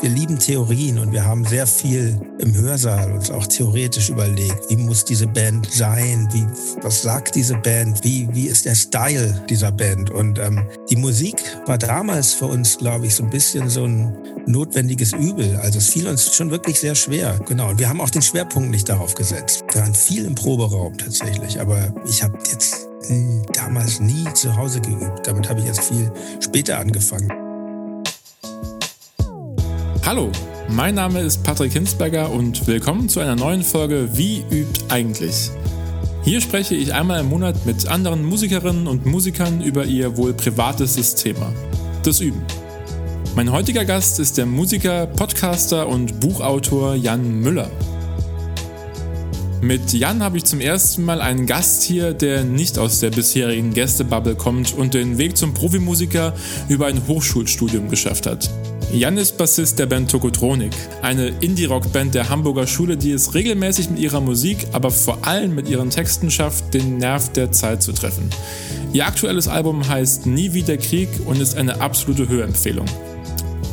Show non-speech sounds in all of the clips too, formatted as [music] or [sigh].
wir lieben Theorien und wir haben sehr viel im Hörsaal uns auch theoretisch überlegt, wie muss diese Band sein, wie, was sagt diese Band, wie, wie ist der Style dieser Band. Und ähm, die Musik war damals für uns, glaube ich, so ein bisschen so ein notwendiges Übel. Also es fiel uns schon wirklich sehr schwer. Genau. Und wir haben auch den Schwerpunkt nicht darauf gesetzt. Wir waren viel im Proberaum tatsächlich. Aber ich habe jetzt damals nie zu Hause geübt. Damit habe ich erst viel später angefangen. Hallo, mein Name ist Patrick Hinsberger und willkommen zu einer neuen Folge Wie übt eigentlich? Hier spreche ich einmal im Monat mit anderen Musikerinnen und Musikern über ihr wohl privatestes Thema, das Üben. Mein heutiger Gast ist der Musiker, Podcaster und Buchautor Jan Müller. Mit Jan habe ich zum ersten Mal einen Gast hier, der nicht aus der bisherigen Gästebubble kommt und den Weg zum Profimusiker über ein Hochschulstudium geschafft hat. Jan ist Bassist der Band Tokotronik, eine Indie-Rock-Band der Hamburger Schule, die es regelmäßig mit ihrer Musik, aber vor allem mit ihren Texten schafft, den Nerv der Zeit zu treffen. Ihr aktuelles Album heißt Nie wieder Krieg und ist eine absolute Hörempfehlung.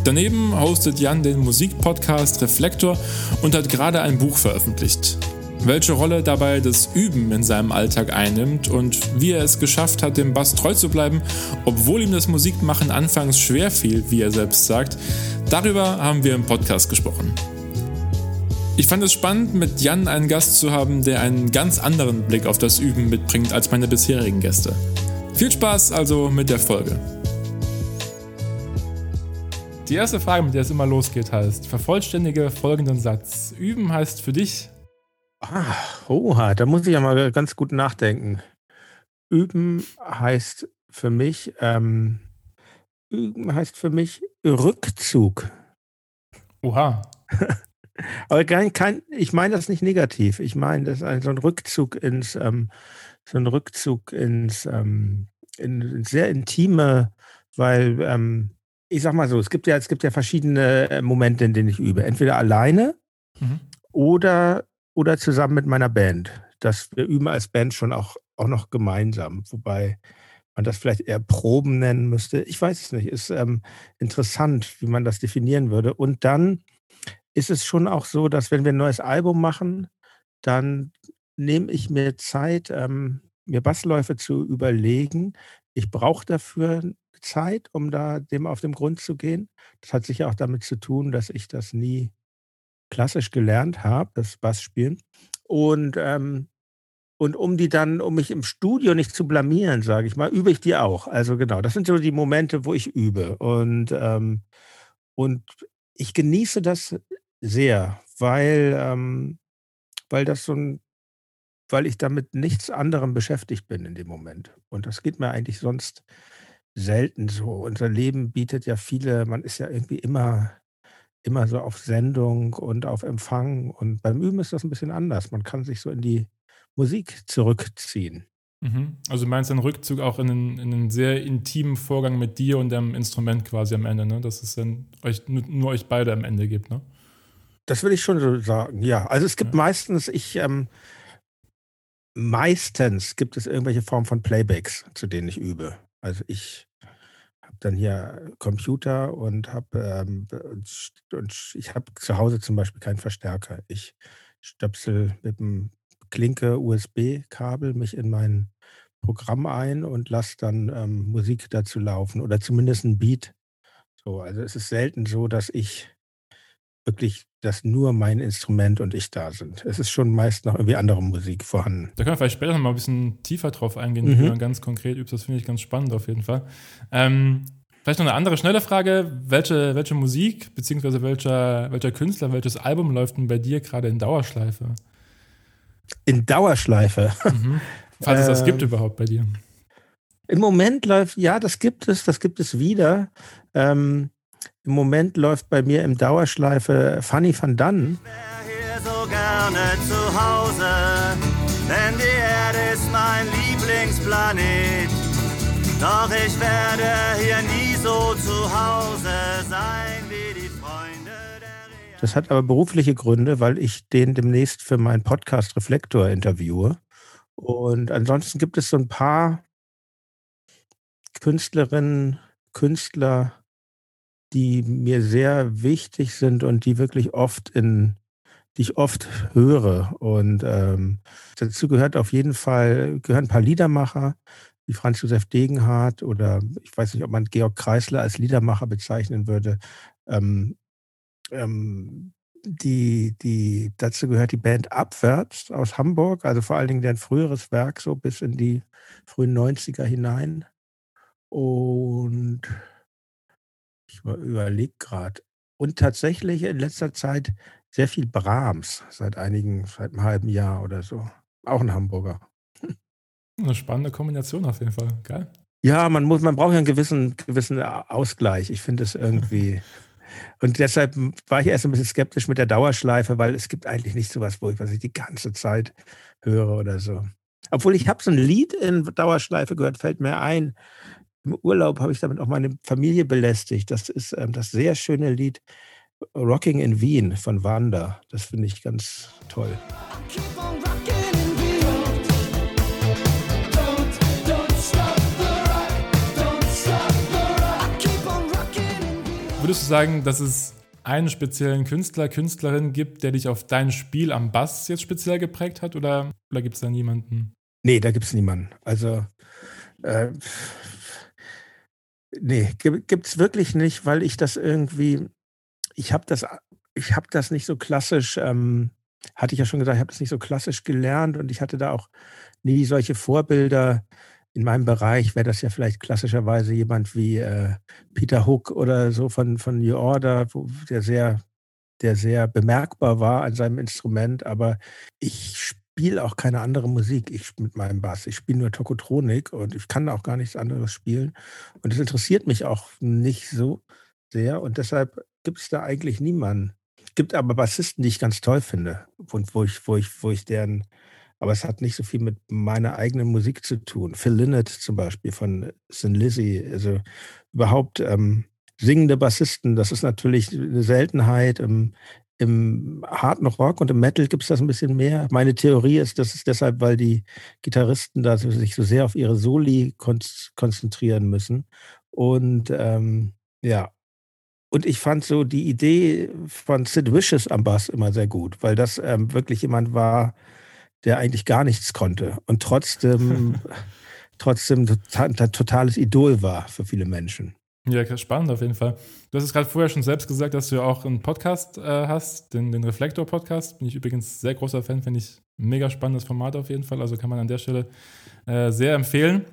Daneben hostet Jan den Musikpodcast Reflektor und hat gerade ein Buch veröffentlicht welche Rolle dabei das Üben in seinem Alltag einnimmt und wie er es geschafft hat, dem Bass treu zu bleiben, obwohl ihm das Musikmachen anfangs schwer fiel, wie er selbst sagt. Darüber haben wir im Podcast gesprochen. Ich fand es spannend, mit Jan einen Gast zu haben, der einen ganz anderen Blick auf das Üben mitbringt als meine bisherigen Gäste. Viel Spaß also mit der Folge. Die erste Frage, mit der es immer losgeht, heißt: Vervollständige folgenden Satz. Üben heißt für dich Ah, oha, da muss ich ja mal ganz gut nachdenken. Üben heißt für mich, ähm, üben heißt für mich Rückzug. Oha. [laughs] Aber kein, kein, ich meine das nicht negativ. Ich meine, das ist ein, so ein Rückzug ins, ähm, so ein Rückzug ins, ähm, in, sehr intime, weil ähm, ich sag mal so, es gibt ja, es gibt ja verschiedene äh, Momente, in denen ich übe. Entweder alleine mhm. oder oder zusammen mit meiner Band. Das wir üben als Band schon auch, auch noch gemeinsam, wobei man das vielleicht eher Proben nennen müsste. Ich weiß es nicht. Ist ähm, interessant, wie man das definieren würde. Und dann ist es schon auch so, dass wenn wir ein neues Album machen, dann nehme ich mir Zeit, ähm, mir Bassläufe zu überlegen. Ich brauche dafür Zeit, um da dem auf den Grund zu gehen. Das hat sicher auch damit zu tun, dass ich das nie klassisch gelernt habe, das Bassspielen. Und, ähm, und um die dann, um mich im Studio nicht zu blamieren, sage ich mal, übe ich die auch. Also genau, das sind so die Momente, wo ich übe. Und, ähm, und ich genieße das sehr, weil, ähm, weil das so ein, weil ich damit nichts anderem beschäftigt bin in dem Moment. Und das geht mir eigentlich sonst selten so. Unser Leben bietet ja viele, man ist ja irgendwie immer immer so auf Sendung und auf Empfang. Und beim Üben ist das ein bisschen anders. Man kann sich so in die Musik zurückziehen. Mhm. Also du meinst einen Rückzug auch in einen, in einen, sehr intimen Vorgang mit dir und dem Instrument quasi am Ende, ne? Dass es dann euch, nur euch beide am Ende gibt, ne? Das will ich schon so sagen, ja. Also es gibt ja. meistens, ich, ähm, meistens gibt es irgendwelche Formen von Playbacks, zu denen ich übe. Also ich dann hier Computer und habe ähm, und ich habe zu Hause zum Beispiel keinen Verstärker. Ich stöpsel mit dem Klinke USB-Kabel mich in mein Programm ein und lasse dann ähm, Musik dazu laufen oder zumindest ein Beat. So, also es ist selten so, dass ich wirklich, dass nur mein Instrument und ich da sind. Es ist schon meist noch irgendwie andere Musik vorhanden. Da können wir vielleicht später noch mal ein bisschen tiefer drauf eingehen, mhm. wie man ganz konkret übt. Das finde ich ganz spannend auf jeden Fall. Ähm, vielleicht noch eine andere schnelle Frage. Welche, welche Musik, beziehungsweise welcher, welcher Künstler, welches Album läuft denn bei dir gerade in Dauerschleife? In Dauerschleife? Mhm. Falls es das [laughs] gibt ähm, überhaupt bei dir. Im Moment läuft, ja, das gibt es, das gibt es wieder. Ähm, im Moment läuft bei mir im Dauerschleife Fanny van Dann. Hier so gerne zu Hause, denn die Erde ist mein Lieblingsplanet. Doch ich werde hier nie so zu Hause sein wie die Freunde der Das hat aber berufliche Gründe, weil ich den demnächst für meinen Podcast Reflektor interviewe. Und ansonsten gibt es so ein paar Künstlerinnen, Künstler, die mir sehr wichtig sind und die wirklich oft in, die ich oft höre. Und ähm, dazu gehört auf jeden Fall, gehören ein paar Liedermacher, wie Franz Josef Degenhardt oder ich weiß nicht, ob man Georg Kreisler als Liedermacher bezeichnen würde. Ähm, ähm, die, die, dazu gehört die Band Abwärts aus Hamburg, also vor allen Dingen deren früheres Werk, so bis in die frühen 90er hinein. Und ich überlege gerade. Und tatsächlich in letzter Zeit sehr viel Brahms, seit einigen, seit einem halben Jahr oder so. Auch ein Hamburger. [laughs] Eine spannende Kombination auf jeden Fall. Geil. Ja, man muss, man braucht ja einen gewissen, gewissen Ausgleich. Ich finde es irgendwie. [laughs] Und deshalb war ich erst ein bisschen skeptisch mit der Dauerschleife, weil es gibt eigentlich nicht sowas, wo ich, was ich die ganze Zeit höre oder so. Obwohl ich habe so ein Lied in Dauerschleife gehört, fällt mir ein. Im Urlaub habe ich damit auch meine Familie belästigt. Das ist ähm, das sehr schöne Lied Rocking in Wien von Wanda. Das finde ich ganz toll. Würdest du sagen, dass es einen speziellen Künstler, Künstlerin gibt, der dich auf dein Spiel am Bass jetzt speziell geprägt hat? Oder, oder gibt es da niemanden? Nee, da gibt es niemanden. Also, äh, nee, gibt es wirklich nicht, weil ich das irgendwie, ich habe das, ich habe das nicht so klassisch, ähm, hatte ich ja schon gesagt, ich habe das nicht so klassisch gelernt und ich hatte da auch nie solche Vorbilder in meinem Bereich wäre das ja vielleicht klassischerweise jemand wie äh, Peter Hook oder so von, von New Order, wo, der sehr, der sehr bemerkbar war an seinem Instrument. Aber ich spiele auch keine andere Musik ich, mit meinem Bass. Ich spiele nur Tokotronik und ich kann auch gar nichts anderes spielen. Und es interessiert mich auch nicht so sehr. Und deshalb gibt es da eigentlich niemanden. Es gibt aber Bassisten, die ich ganz toll finde und wo ich, wo ich, wo ich deren aber es hat nicht so viel mit meiner eigenen Musik zu tun. Phil Lynott zum Beispiel von Sin Lizzy, also überhaupt ähm, singende Bassisten, das ist natürlich eine Seltenheit. Im, im Hard noch Rock und im Metal gibt es das ein bisschen mehr. Meine Theorie ist, das ist deshalb, weil die Gitarristen da sich so sehr auf ihre Soli kon konzentrieren müssen. Und ähm, ja, und ich fand so die Idee von Sid Vicious am Bass immer sehr gut, weil das ähm, wirklich jemand war, der eigentlich gar nichts konnte und trotzdem, [laughs] trotzdem ein totales Idol war für viele Menschen. Ja, spannend auf jeden Fall. Du hast es gerade vorher schon selbst gesagt, dass du ja auch einen Podcast äh, hast, den, den Reflektor-Podcast. Bin ich übrigens sehr großer Fan, finde ich ein mega spannendes Format auf jeden Fall. Also kann man an der Stelle äh, sehr empfehlen.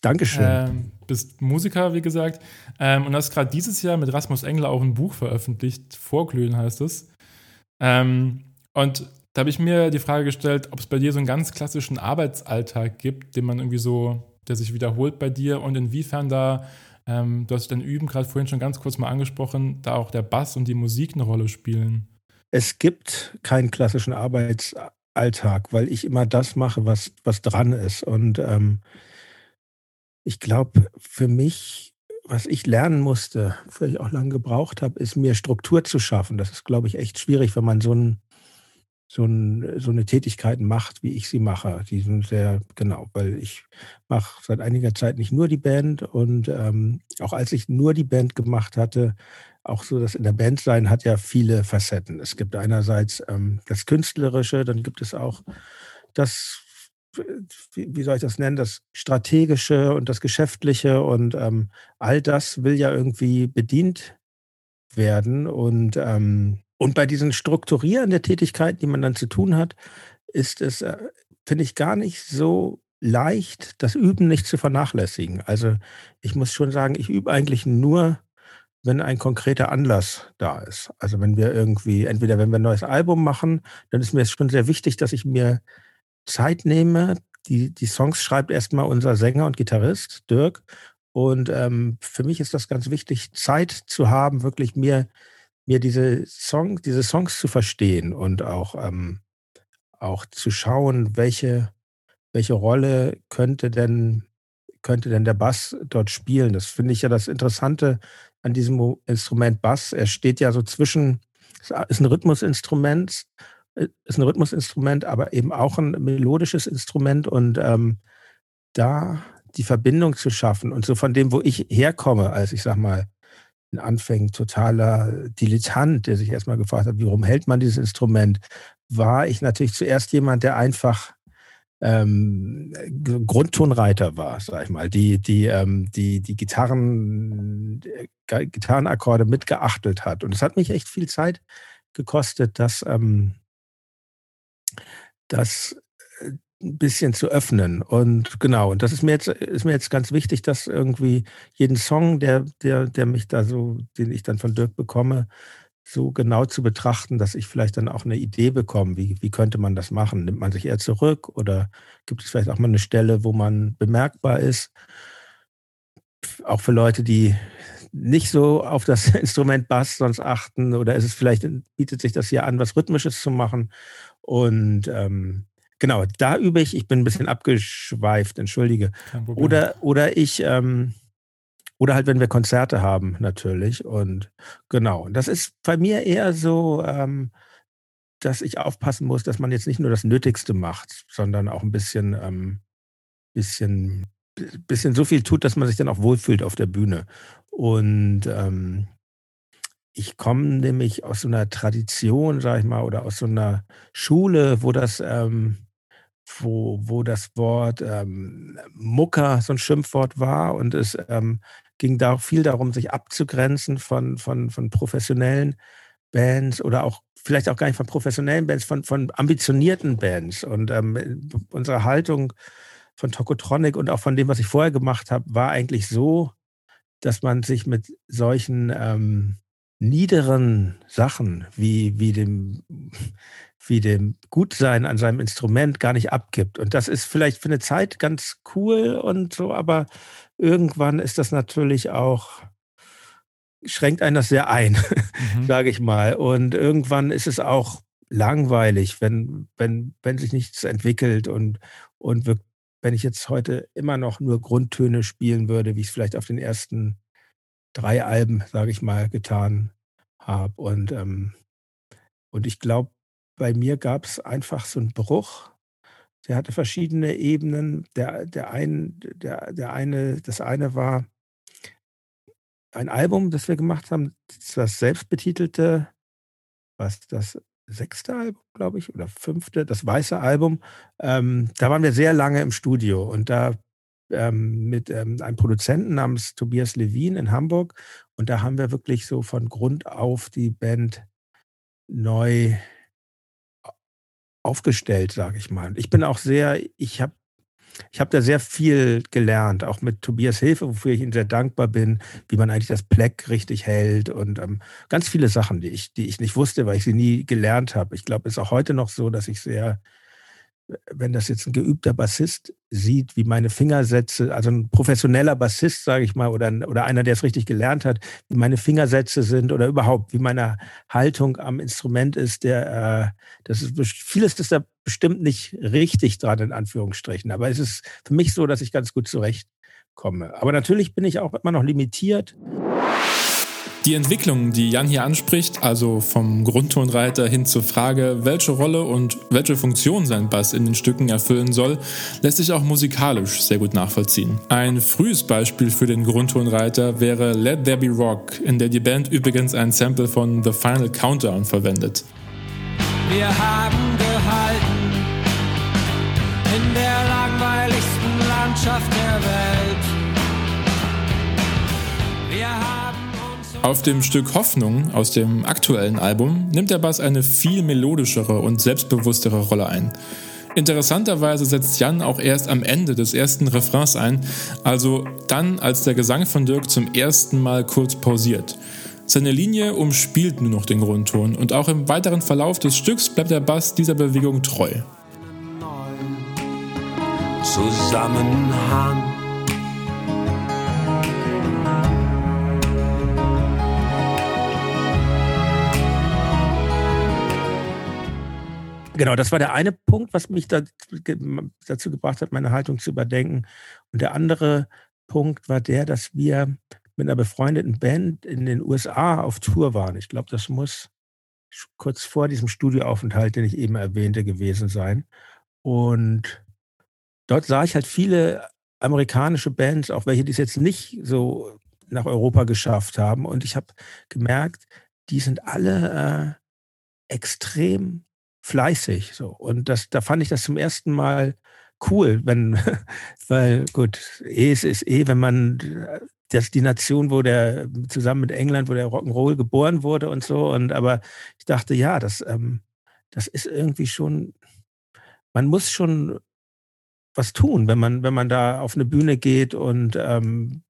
Dankeschön. Ähm, bist Musiker, wie gesagt. Ähm, und hast gerade dieses Jahr mit Rasmus Engler auch ein Buch veröffentlicht. Vorglühen heißt es. Ähm, und da habe ich mir die Frage gestellt, ob es bei dir so einen ganz klassischen Arbeitsalltag gibt, den man irgendwie so, der sich wiederholt bei dir und inwiefern da, ähm, du hast dein Üben gerade vorhin schon ganz kurz mal angesprochen, da auch der Bass und die Musik eine Rolle spielen. Es gibt keinen klassischen Arbeitsalltag, weil ich immer das mache, was, was dran ist. Und ähm, ich glaube, für mich, was ich lernen musste, ich auch lange gebraucht habe, ist mir Struktur zu schaffen. Das ist, glaube ich, echt schwierig, wenn man so ein so, ein, so eine Tätigkeit macht, wie ich sie mache. Die sind sehr genau, weil ich mache seit einiger Zeit nicht nur die Band und ähm, auch als ich nur die Band gemacht hatte, auch so, dass in der Band sein hat ja viele Facetten. Es gibt einerseits ähm, das Künstlerische, dann gibt es auch das, wie, wie, soll ich das nennen, das Strategische und das Geschäftliche und ähm, all das will ja irgendwie bedient werden und ähm, und bei diesen Strukturieren der Tätigkeiten, die man dann zu tun hat, ist es, äh, finde ich, gar nicht so leicht, das Üben nicht zu vernachlässigen. Also ich muss schon sagen, ich übe eigentlich nur, wenn ein konkreter Anlass da ist. Also wenn wir irgendwie, entweder wenn wir ein neues Album machen, dann ist mir schon sehr wichtig, dass ich mir Zeit nehme. Die, die Songs schreibt erstmal unser Sänger und Gitarrist, Dirk. Und ähm, für mich ist das ganz wichtig, Zeit zu haben, wirklich mir mir diese Song, diese Songs zu verstehen und auch, ähm, auch zu schauen, welche, welche Rolle könnte denn, könnte denn der Bass dort spielen. Das finde ich ja das Interessante an diesem Instrument Bass. Er steht ja so zwischen, ist ein Rhythmusinstrument, äh, ist ein Rhythmusinstrument, aber eben auch ein melodisches Instrument und ähm, da die Verbindung zu schaffen und so von dem, wo ich herkomme, als ich sag mal in Anfängen totaler Dilettant, der sich erstmal gefragt hat, warum hält man dieses Instrument, war ich natürlich zuerst jemand, der einfach ähm, Grundtonreiter war, sag ich mal, die, die, ähm, die, die Gitarren, äh, Gitarrenakkorde mitgeachtelt hat. Und es hat mich echt viel Zeit gekostet, das, ähm, das ein bisschen zu öffnen. Und genau, und das ist mir jetzt, ist mir jetzt ganz wichtig, dass irgendwie jeden Song, der, der, der mich da so, den ich dann von Dirk bekomme, so genau zu betrachten, dass ich vielleicht dann auch eine Idee bekomme, wie, wie könnte man das machen? Nimmt man sich eher zurück oder gibt es vielleicht auch mal eine Stelle, wo man bemerkbar ist? Auch für Leute, die nicht so auf das [laughs] Instrument Bass sonst achten oder ist es vielleicht, bietet sich das hier an, was Rhythmisches zu machen? Und ähm, genau, da übe ich, ich bin ein bisschen abgeschweift, entschuldige. Oder, oder ich, ähm, oder halt, wenn wir Konzerte haben, natürlich. Und genau, das ist bei mir eher so, ähm, dass ich aufpassen muss, dass man jetzt nicht nur das Nötigste macht, sondern auch ein bisschen, ähm, bisschen, bisschen so viel tut, dass man sich dann auch wohlfühlt auf der Bühne. Und ähm, ich komme nämlich aus so einer Tradition, sag ich mal, oder aus so einer Schule, wo das, ähm, wo, wo das Wort ähm, Mucker so ein Schimpfwort war und es ähm, ging da viel darum, sich abzugrenzen von, von, von professionellen Bands oder auch vielleicht auch gar nicht von professionellen Bands, von, von ambitionierten Bands. Und ähm, unsere Haltung von Tokotronic und auch von dem, was ich vorher gemacht habe, war eigentlich so, dass man sich mit solchen ähm, niederen Sachen wie, wie, dem, wie dem Gutsein an seinem Instrument gar nicht abgibt. Und das ist vielleicht für eine Zeit ganz cool und so, aber irgendwann ist das natürlich auch, schränkt einen das sehr ein, [laughs] mhm. sage ich mal. Und irgendwann ist es auch langweilig, wenn, wenn, wenn sich nichts entwickelt und, und wir, wenn ich jetzt heute immer noch nur Grundtöne spielen würde, wie ich es vielleicht auf den ersten drei Alben, sage ich mal, getan habe. Und, ähm, und ich glaube, bei mir gab es einfach so einen Bruch der hatte verschiedene Ebenen. Der, der, ein, der, der eine, das eine war ein Album, das wir gemacht haben, das selbstbetitelte, was das sechste Album, glaube ich, oder fünfte, das weiße Album. Ähm, da waren wir sehr lange im Studio und da ähm, mit ähm, einem Produzenten namens Tobias Levin in Hamburg. Und da haben wir wirklich so von Grund auf die Band neu aufgestellt, sage ich mal. Ich bin auch sehr, ich habe ich habe da sehr viel gelernt, auch mit Tobias Hilfe, wofür ich Ihnen sehr dankbar bin, wie man eigentlich das Pleck richtig hält und ähm, ganz viele Sachen, die ich, die ich nicht wusste, weil ich sie nie gelernt habe. Ich glaube, es ist auch heute noch so, dass ich sehr wenn das jetzt ein geübter Bassist sieht, wie meine Fingersätze, also ein professioneller Bassist, sage ich mal, oder, oder einer, der es richtig gelernt hat, wie meine Fingersätze sind oder überhaupt, wie meine Haltung am Instrument ist, der, äh, das ist vieles ist da bestimmt nicht richtig dran, in Anführungsstrichen. Aber es ist für mich so, dass ich ganz gut zurechtkomme. Aber natürlich bin ich auch immer noch limitiert. Die Entwicklung, die Jan hier anspricht, also vom Grundtonreiter hin zur Frage, welche Rolle und welche Funktion sein Bass in den Stücken erfüllen soll, lässt sich auch musikalisch sehr gut nachvollziehen. Ein frühes Beispiel für den Grundtonreiter wäre Let There Be Rock, in der die Band übrigens ein Sample von The Final Countdown verwendet. Wir haben gehalten in der langweiligsten Landschaft der Welt. Wir haben auf dem Stück Hoffnung aus dem aktuellen Album nimmt der Bass eine viel melodischere und selbstbewusstere Rolle ein. Interessanterweise setzt Jan auch erst am Ende des ersten Refrains ein, also dann, als der Gesang von Dirk zum ersten Mal kurz pausiert. Seine Linie umspielt nur noch den Grundton und auch im weiteren Verlauf des Stücks bleibt der Bass dieser Bewegung treu. Zusammenhang Genau, das war der eine Punkt, was mich da, dazu gebracht hat, meine Haltung zu überdenken. Und der andere Punkt war der, dass wir mit einer befreundeten Band in den USA auf Tour waren. Ich glaube, das muss kurz vor diesem Studioaufenthalt, den ich eben erwähnte, gewesen sein. Und dort sah ich halt viele amerikanische Bands, auch welche, die es jetzt nicht so nach Europa geschafft haben. Und ich habe gemerkt, die sind alle äh, extrem fleißig. So. Und das, da fand ich das zum ersten Mal cool, wenn, [laughs] weil gut, eh es ist eh, wenn man das die Nation, wo der zusammen mit England, wo der Rock'n'Roll geboren wurde und so. Und aber ich dachte, ja, das, ähm, das ist irgendwie schon, man muss schon was tun, wenn man, wenn man da auf eine Bühne geht und ähm,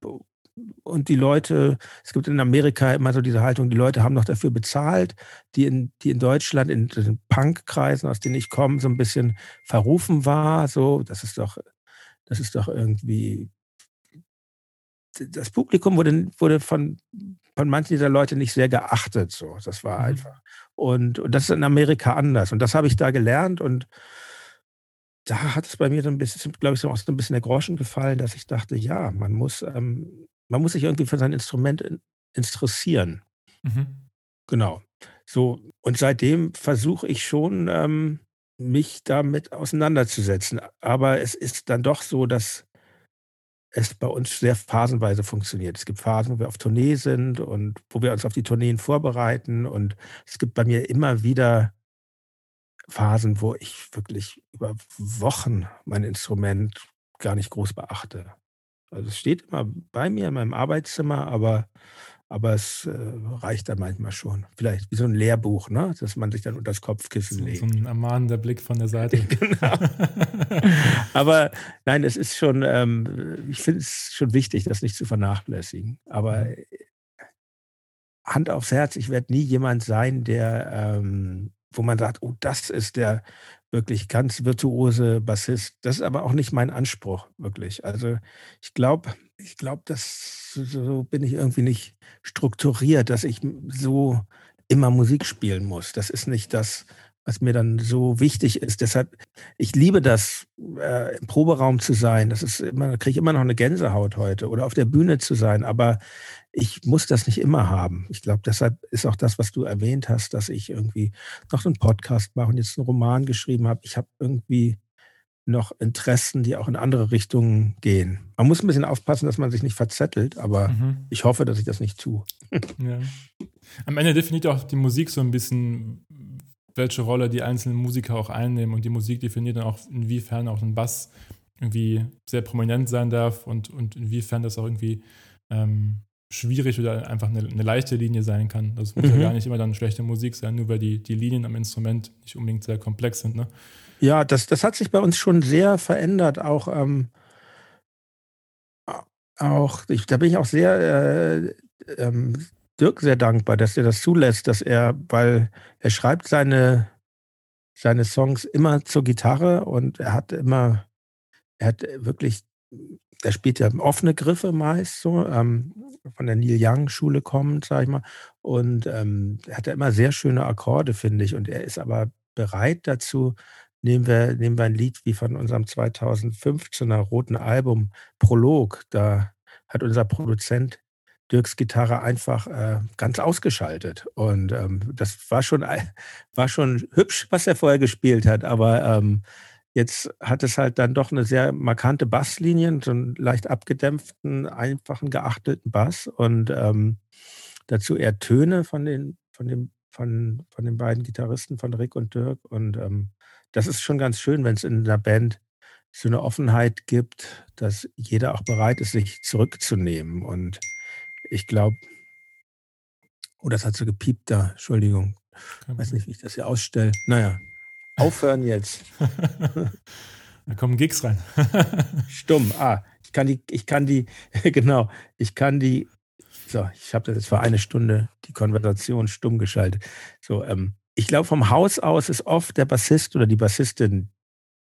und die Leute, es gibt in Amerika immer so diese Haltung, die Leute haben noch dafür bezahlt, die in, die in Deutschland, in den Punk-Kreisen, aus denen ich komme, so ein bisschen verrufen war. So, das ist doch, das ist doch irgendwie. Das Publikum wurde, wurde von, von manchen dieser Leute nicht sehr geachtet. So, das war mhm. einfach. Und, und das ist in Amerika anders. Und das habe ich da gelernt und da hat es bei mir so ein bisschen, glaube ich, so auch so ein bisschen der Groschen gefallen, dass ich dachte, ja, man muss, ähm, man muss sich irgendwie für sein Instrument interessieren. Mhm. Genau. So, und seitdem versuche ich schon, ähm, mich damit auseinanderzusetzen. Aber es ist dann doch so, dass es bei uns sehr phasenweise funktioniert. Es gibt Phasen, wo wir auf Tournee sind und wo wir uns auf die Tourneen vorbereiten. Und es gibt bei mir immer wieder Phasen, wo ich wirklich über Wochen mein Instrument gar nicht groß beachte. Also es steht immer bei mir in meinem Arbeitszimmer, aber, aber es äh, reicht dann manchmal schon. Vielleicht wie so ein Lehrbuch, ne? dass man sich dann unter das Kopfkissen so, legt. So ein ermahnender Blick von der Seite. [laughs] genau. [laughs] aber nein, es ist schon, ähm, ich finde es schon wichtig, das nicht zu vernachlässigen. Aber mhm. Hand aufs Herz, ich werde nie jemand sein, der, ähm, wo man sagt, oh, das ist der wirklich ganz virtuose Bassist. Das ist aber auch nicht mein Anspruch, wirklich. Also ich glaube, ich glaube, dass so bin ich irgendwie nicht strukturiert, dass ich so immer Musik spielen muss. Das ist nicht das, was mir dann so wichtig ist. Deshalb, ich liebe das, äh, im Proberaum zu sein. Das ist immer, da kriege ich immer noch eine Gänsehaut heute oder auf der Bühne zu sein. Aber ich muss das nicht immer haben. Ich glaube, deshalb ist auch das, was du erwähnt hast, dass ich irgendwie noch einen Podcast mache und jetzt einen Roman geschrieben habe. Ich habe irgendwie noch Interessen, die auch in andere Richtungen gehen. Man muss ein bisschen aufpassen, dass man sich nicht verzettelt, aber mhm. ich hoffe, dass ich das nicht tue. [laughs] Ja. Am Ende definiert auch die Musik so ein bisschen, welche Rolle die einzelnen Musiker auch einnehmen und die Musik definiert dann auch, inwiefern auch ein Bass irgendwie sehr prominent sein darf und, und inwiefern das auch irgendwie ähm, schwierig oder einfach eine, eine, leichte Linie sein kann. Das muss mhm. ja gar nicht immer dann schlechte Musik sein, nur weil die, die Linien am Instrument nicht unbedingt sehr komplex sind. Ne? Ja, das, das hat sich bei uns schon sehr verändert. Auch, ähm, auch ich, da bin ich auch sehr äh, ähm, Dirk sehr dankbar, dass er das zulässt, dass er, weil er schreibt seine, seine Songs immer zur Gitarre und er hat immer, er hat wirklich, er spielt ja offene Griffe meist so, ähm, von der Neil Young Schule kommend, sag ich mal. Und ähm, er hat ja immer sehr schöne Akkorde, finde ich. Und er ist aber bereit dazu, nehmen wir, nehmen wir ein Lied wie von unserem 2015er roten Album Prolog. Da hat unser Produzent Dirks Gitarre einfach äh, ganz ausgeschaltet. Und ähm, das war schon, war schon hübsch, was er vorher gespielt hat. Aber ähm, jetzt hat es halt dann doch eine sehr markante Basslinie, so einen leicht abgedämpften, einfachen, geachtelten Bass. Und ähm, dazu eher Töne von den, von dem, von, von den beiden Gitarristen, von Rick und Dirk. Und ähm, das ist schon ganz schön, wenn es in einer Band so eine Offenheit gibt, dass jeder auch bereit ist, sich zurückzunehmen. Und ich glaube, oh, das hat so gepiept da, Entschuldigung. Ich weiß nicht, wie ich das hier ausstelle. Naja, aufhören jetzt. [laughs] da kommen Gigs rein. [laughs] Stumm. Ah, ich kann die, ich kann die, [laughs] genau, ich kann die, so, ich habe das jetzt für eine Stunde die Konversation stumm geschaltet. So, ähm, ich glaube, vom Haus aus ist oft der Bassist oder die Bassistin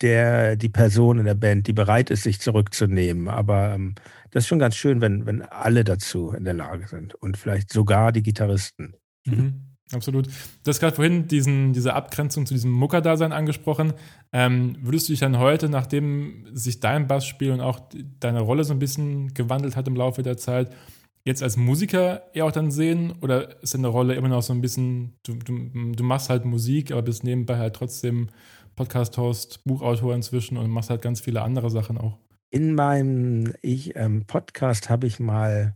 der, die Person in der Band, die bereit ist, sich zurückzunehmen. Aber ähm, das ist schon ganz schön, wenn, wenn alle dazu in der Lage sind und vielleicht sogar die Gitarristen. Mhm, absolut. Du hast gerade vorhin diesen, diese Abgrenzung zu diesem Muckerdasein angesprochen. Ähm, würdest du dich dann heute, nachdem sich dein Bassspiel und auch deine Rolle so ein bisschen gewandelt hat im Laufe der Zeit, jetzt als Musiker eher auch dann sehen? Oder ist deine Rolle immer noch so ein bisschen, du, du, du machst halt Musik, aber bist nebenbei halt trotzdem Podcast-Host, Buchautor inzwischen und machst halt ganz viele andere Sachen auch? In meinem ich, ähm, Podcast habe ich mal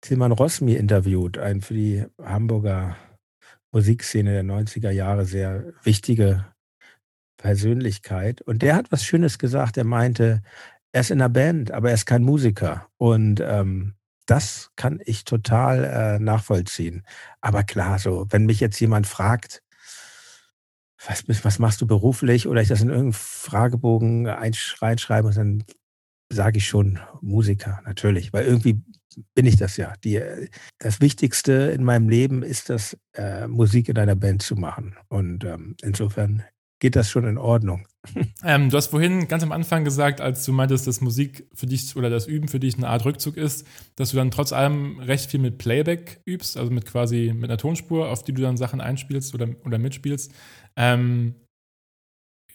Tilman Rosmi interviewt, ein für die Hamburger Musikszene der 90er Jahre sehr wichtige Persönlichkeit. Und der hat was Schönes gesagt. Er meinte, er ist in einer Band, aber er ist kein Musiker. Und ähm, das kann ich total äh, nachvollziehen. Aber klar, so, wenn mich jetzt jemand fragt, was, was machst du beruflich oder ich das in irgendeinen Fragebogen reinschreibe, dann sage ich schon Musiker, natürlich, weil irgendwie bin ich das ja. Die, das Wichtigste in meinem Leben ist das, äh, Musik in einer Band zu machen. Und ähm, insofern geht das schon in Ordnung. [laughs] Ähm, du hast vorhin ganz am Anfang gesagt, als du meintest, dass Musik für dich oder das Üben für dich eine Art Rückzug ist, dass du dann trotz allem recht viel mit Playback übst, also mit quasi mit einer Tonspur, auf die du dann Sachen einspielst oder, oder mitspielst. Ähm,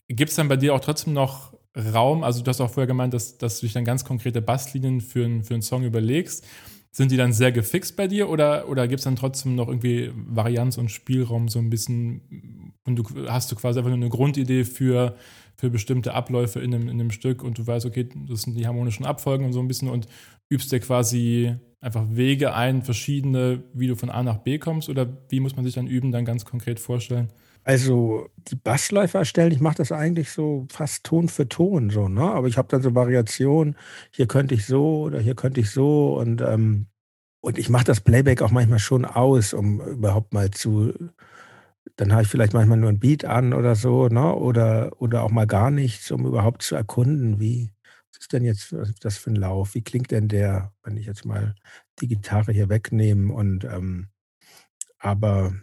Gibt es dann bei dir auch trotzdem noch Raum? Also, du hast auch vorher gemeint, dass, dass du dich dann ganz konkrete Basslinien für, für einen Song überlegst. Sind die dann sehr gefixt bei dir oder, oder gibt es dann trotzdem noch irgendwie Varianz und Spielraum so ein bisschen und du hast du quasi einfach nur eine Grundidee für, für bestimmte Abläufe in einem, in einem Stück und du weißt, okay, das sind die harmonischen Abfolgen und so ein bisschen und übst dir quasi einfach Wege ein, verschiedene, wie du von A nach B kommst oder wie muss man sich dann üben, dann ganz konkret vorstellen? Also die Bassläufe erstellen, ich mache das eigentlich so fast Ton für Ton so, ne? Aber ich habe dann so Variationen, hier könnte ich so oder hier könnte ich so und, ähm, und ich mache das Playback auch manchmal schon aus, um überhaupt mal zu, dann habe ich vielleicht manchmal nur ein Beat an oder so, ne? Oder, oder auch mal gar nichts, um überhaupt zu erkunden, wie, was ist denn jetzt das für ein Lauf? Wie klingt denn der, wenn ich jetzt mal die Gitarre hier wegnehme und ähm, aber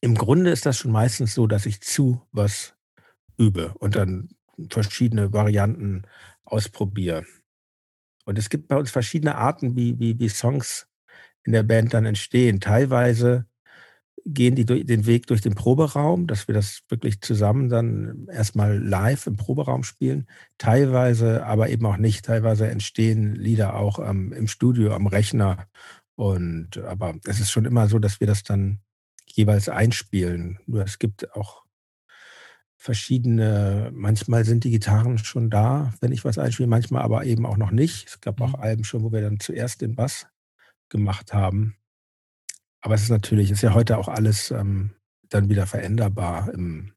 im Grunde ist das schon meistens so, dass ich zu was übe und dann verschiedene Varianten ausprobiere. Und es gibt bei uns verschiedene Arten, wie, wie, wie Songs in der Band dann entstehen. Teilweise gehen die durch, den Weg durch den Proberaum, dass wir das wirklich zusammen dann erstmal live im Proberaum spielen. Teilweise aber eben auch nicht. Teilweise entstehen Lieder auch ähm, im Studio, am Rechner. Und aber es ist schon immer so, dass wir das dann jeweils einspielen. Nur es gibt auch verschiedene, manchmal sind die Gitarren schon da, wenn ich was einspiele, manchmal aber eben auch noch nicht. Es gab auch mhm. Alben schon, wo wir dann zuerst den Bass gemacht haben. Aber es ist natürlich, ist ja heute auch alles ähm, dann wieder veränderbar im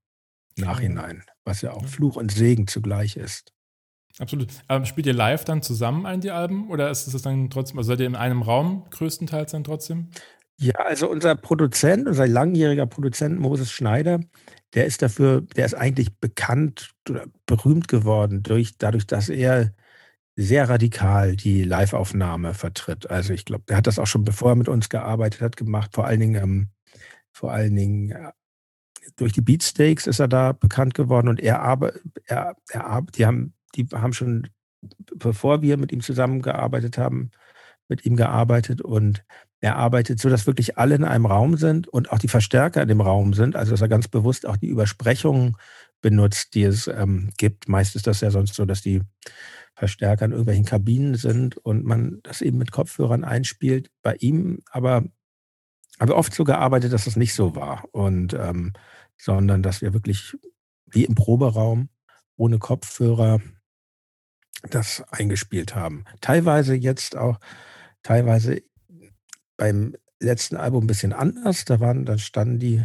Nachhinein, was ja auch Fluch und Segen zugleich ist. Absolut. Ähm, spielt ihr live dann zusammen ein, die Alben? Oder ist es dann trotzdem, also seid ihr in einem Raum größtenteils dann trotzdem? Ja, also unser Produzent, unser langjähriger Produzent Moses Schneider, der ist dafür, der ist eigentlich bekannt oder berühmt geworden durch, dadurch, dass er sehr radikal die Live-Aufnahme vertritt. Also ich glaube, der hat das auch schon bevor er mit uns gearbeitet hat, gemacht. Vor allen Dingen, ähm, vor allen Dingen äh, durch die Beatsteaks ist er da bekannt geworden und er aber er, er die haben die haben schon bevor wir mit ihm zusammengearbeitet haben, mit ihm gearbeitet und er arbeitet so, dass wirklich alle in einem Raum sind und auch die Verstärker in dem Raum sind. Also dass er ganz bewusst auch die Übersprechungen benutzt, die es ähm, gibt. Meist ist das ja sonst so, dass die Verstärker in irgendwelchen Kabinen sind und man das eben mit Kopfhörern einspielt. Bei ihm aber habe oft so gearbeitet, dass das nicht so war. Und ähm, sondern dass wir wirklich wie im Proberaum ohne Kopfhörer das eingespielt haben. Teilweise jetzt auch, teilweise beim letzten Album ein bisschen anders. Da waren, da standen die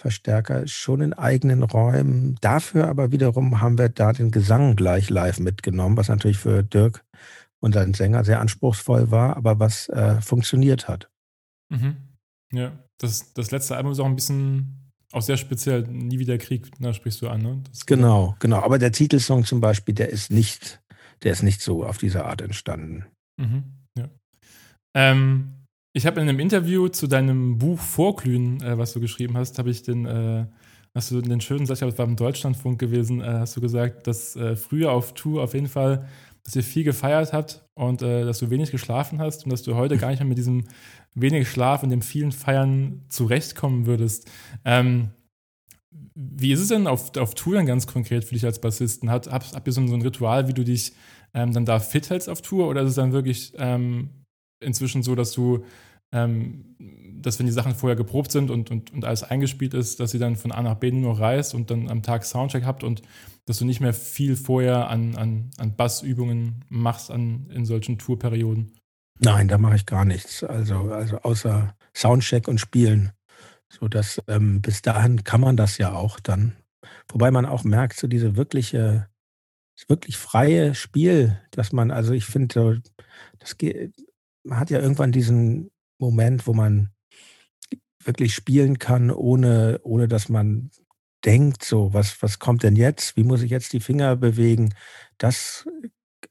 Verstärker schon in eigenen Räumen. Dafür aber wiederum haben wir da den Gesang gleich live mitgenommen, was natürlich für Dirk und seinen Sänger sehr anspruchsvoll war, aber was äh, funktioniert hat. Mhm. Ja, das, das letzte Album ist auch ein bisschen auch sehr speziell. Nie wieder Krieg, da sprichst du an, ne? Das genau, genau. Aber der Titelsong zum Beispiel, der ist nicht, der ist nicht so auf diese Art entstanden. Mhm. Ja. Ähm, ich habe in einem Interview zu deinem Buch Vorglühen, äh, was du geschrieben hast, habe ich den, äh, hast du den schönen Satz, ich glaube, es war im Deutschlandfunk gewesen, äh, hast du gesagt, dass äh, früher auf Tour auf jeden Fall, dass ihr viel gefeiert habt und äh, dass du wenig geschlafen hast und dass du heute gar nicht mehr mit diesem wenig Schlaf und dem vielen Feiern zurechtkommen würdest. Ähm, wie ist es denn auf, auf Tour dann ganz konkret für dich als Bassisten? Hat, habt, habt ihr so ein, so ein Ritual, wie du dich ähm, dann da fit hältst auf Tour oder ist es dann wirklich ähm, inzwischen so, dass du, ähm, dass wenn die Sachen vorher geprobt sind und, und, und alles eingespielt ist, dass sie dann von A nach B nur reist und dann am Tag Soundcheck habt und dass du nicht mehr viel vorher an, an, an Bassübungen machst an, in solchen Tourperioden? Nein, da mache ich gar nichts. Also, also außer Soundcheck und Spielen. So dass ähm, bis dahin kann man das ja auch dann. Wobei man auch merkt, so diese wirkliche, wirklich freie Spiel, dass man, also ich finde, das geht, man hat ja irgendwann diesen Moment, wo man wirklich spielen kann, ohne, ohne dass man denkt, so, was, was kommt denn jetzt? Wie muss ich jetzt die Finger bewegen? Das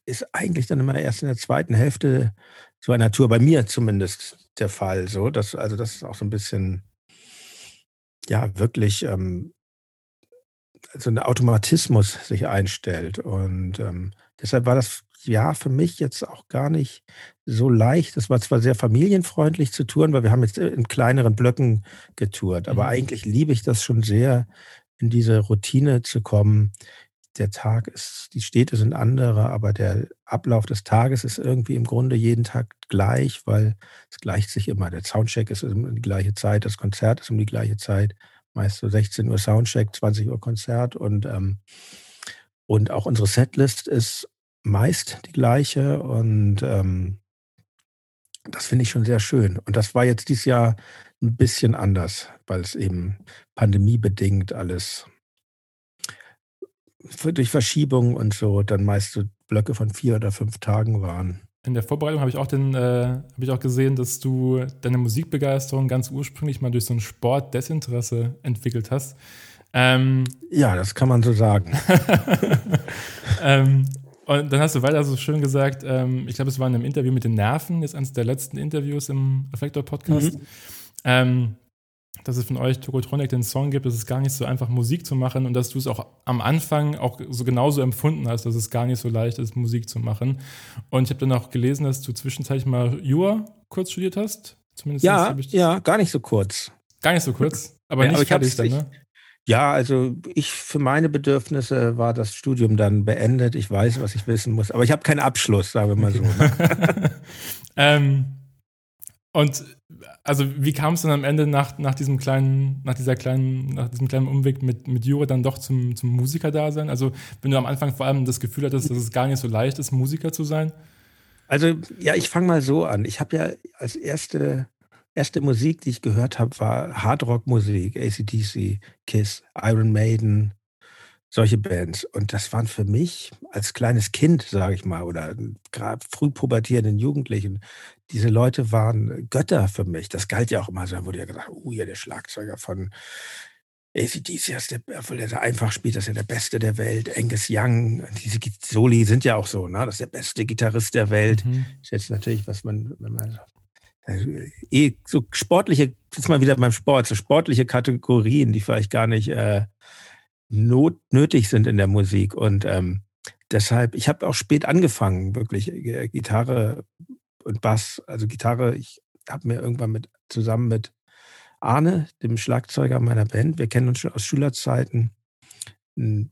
ist eigentlich dann immer erst in der zweiten Hälfte so einer Tour, bei mir zumindest der Fall. So, dass, also das ist auch so ein bisschen, ja, wirklich ähm, so ein Automatismus sich einstellt. Und ähm, deshalb war das ja für mich jetzt auch gar nicht so leicht. Es war zwar sehr familienfreundlich zu touren, weil wir haben jetzt in kleineren Blöcken getourt, aber mhm. eigentlich liebe ich das schon sehr, in diese Routine zu kommen. Der Tag ist, die Städte sind andere, aber der Ablauf des Tages ist irgendwie im Grunde jeden Tag gleich, weil es gleicht sich immer. Der Soundcheck ist um die gleiche Zeit, das Konzert ist um die gleiche Zeit, meist so 16 Uhr Soundcheck, 20 Uhr Konzert und, ähm, und auch unsere Setlist ist meist die gleiche und ähm, das finde ich schon sehr schön. Und das war jetzt dieses Jahr ein bisschen anders, weil es eben pandemiebedingt alles durch Verschiebungen und so dann meist so Blöcke von vier oder fünf Tagen waren. In der Vorbereitung habe ich auch den, äh, habe ich auch gesehen, dass du deine Musikbegeisterung ganz ursprünglich mal durch so ein Sportdesinteresse entwickelt hast. Ähm, ja, das kann man so sagen. [laughs] ähm, und dann hast du weiter so schön gesagt, ähm, ich glaube, es war in einem Interview mit den Nerven, jetzt eines der letzten Interviews im Reflektor-Podcast, mhm. ähm, dass es von euch Tokotronic den Song gibt, dass es gar nicht so einfach Musik zu machen und dass du es auch am Anfang auch so genauso empfunden hast, dass es gar nicht so leicht ist, Musik zu machen. Und ich habe dann auch gelesen, dass du zwischenzeitlich mal Jura kurz studiert hast. Zumindest ja, ja, gar nicht so kurz. Gar nicht so kurz, aber ja, nicht aber ich fertig dann, ne? Ja, also ich für meine Bedürfnisse war das Studium dann beendet. Ich weiß, was ich wissen muss, aber ich habe keinen Abschluss, sagen wir mal so. Ne? [laughs] ähm, und also wie kam es dann am Ende nach, nach diesem kleinen, nach dieser kleinen, nach diesem kleinen Umweg mit, mit Jura dann doch zum, zum Musiker-Dasein? Also wenn du am Anfang vor allem das Gefühl hattest, dass es gar nicht so leicht ist, Musiker zu sein? Also ja, ich fange mal so an. Ich habe ja als erste erste Musik, die ich gehört habe, war Hardrock-Musik, ACDC, Kiss, Iron Maiden, solche Bands. Und das waren für mich als kleines Kind, sage ich mal, oder gerade früh pubertierenden Jugendlichen, diese Leute waren Götter für mich. Das galt ja auch immer so. Da wurde ja gesagt, oh ja, der Schlagzeuger von ACDC ist der, obwohl der einfach spielt, das ist ja der Beste der Welt. Angus Young, diese Soli sind ja auch so, ne? Das ist der beste Gitarrist der Welt. Mhm. Das ist jetzt natürlich, was man, wenn man eh so sportliche, jetzt mal wieder beim Sport, so sportliche Kategorien, die vielleicht gar nicht äh, not, nötig sind in der Musik. Und ähm, deshalb, ich habe auch spät angefangen, wirklich äh, Gitarre und Bass, also Gitarre, ich habe mir irgendwann mit zusammen mit Arne, dem Schlagzeuger meiner Band, wir kennen uns schon aus Schülerzeiten, ein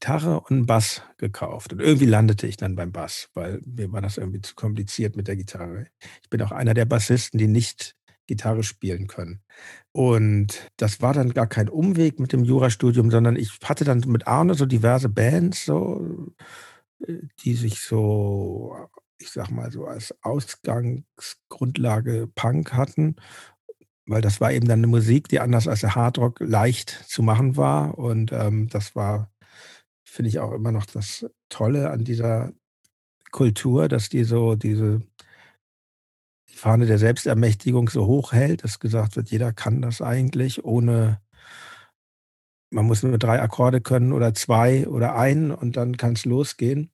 Gitarre und einen Bass gekauft. Und irgendwie landete ich dann beim Bass, weil mir war das irgendwie zu kompliziert mit der Gitarre. Ich bin auch einer der Bassisten, die nicht Gitarre spielen können. Und das war dann gar kein Umweg mit dem Jurastudium, sondern ich hatte dann mit Arne so diverse Bands, so, äh, die sich so, ich sag mal so, als Ausgangsgrundlage Punk hatten. Weil das war eben dann eine Musik, die anders als der Hardrock leicht zu machen war. Und ähm, das war finde ich auch immer noch das Tolle an dieser Kultur, dass die so diese die Fahne der Selbstermächtigung so hoch hält, dass gesagt wird, jeder kann das eigentlich, ohne man muss nur drei Akkorde können oder zwei oder einen und dann kann es losgehen.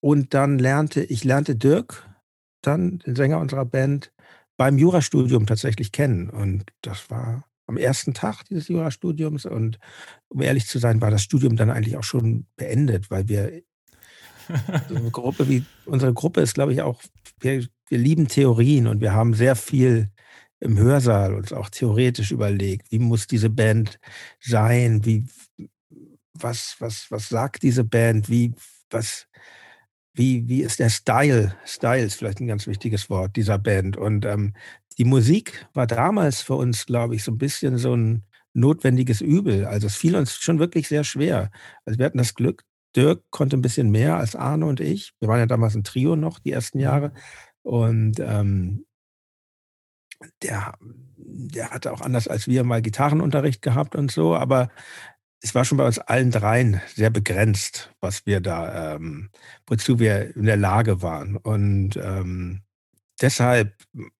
Und dann lernte, ich lernte Dirk, dann den Sänger unserer Band, beim Jurastudium tatsächlich kennen. Und das war am ersten Tag dieses Jurastudiums. Und um ehrlich zu sein, war das Studium dann eigentlich auch schon beendet, weil wir [laughs] so eine Gruppe wie unsere Gruppe ist, glaube ich, auch, wir, wir lieben Theorien und wir haben sehr viel im Hörsaal uns auch theoretisch überlegt, wie muss diese Band sein, wie, was, was, was sagt diese Band, wie, was, wie, wie ist der Style? Style ist vielleicht ein ganz wichtiges Wort dieser Band. Und ähm, die Musik war damals für uns, glaube ich, so ein bisschen so ein notwendiges Übel. Also es fiel uns schon wirklich sehr schwer. Also wir hatten das Glück, Dirk konnte ein bisschen mehr als Arne und ich. Wir waren ja damals ein Trio noch, die ersten Jahre. Und ähm, der, der hatte auch anders als wir mal Gitarrenunterricht gehabt und so, aber es war schon bei uns allen dreien sehr begrenzt, was wir da, ähm, wozu wir in der Lage waren. Und ähm, deshalb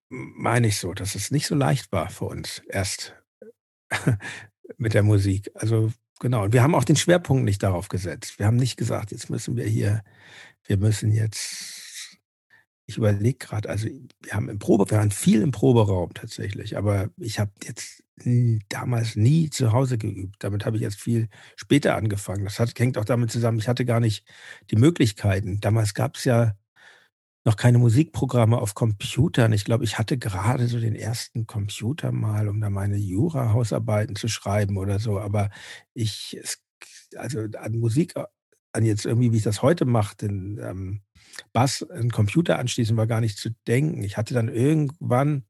meine ich so, dass es nicht so leicht war für uns erst [laughs] mit der Musik. Also genau. Und wir haben auch den Schwerpunkt nicht darauf gesetzt. Wir haben nicht gesagt, jetzt müssen wir hier, wir müssen jetzt, ich überlege gerade, also wir haben im Probe, wir waren viel im Proberaum tatsächlich, aber ich habe jetzt damals nie zu Hause geübt. Damit habe ich erst viel später angefangen. Das hat, hängt auch damit zusammen, ich hatte gar nicht die Möglichkeiten. Damals gab es ja noch keine Musikprogramme auf Computern. Ich glaube, ich hatte gerade so den ersten Computer mal, um da meine Jura-Hausarbeiten zu schreiben oder so. Aber ich, es, also an Musik, an jetzt irgendwie, wie ich das heute mache, den ähm, Bass, einen Computer anschließen, war gar nicht zu denken. Ich hatte dann irgendwann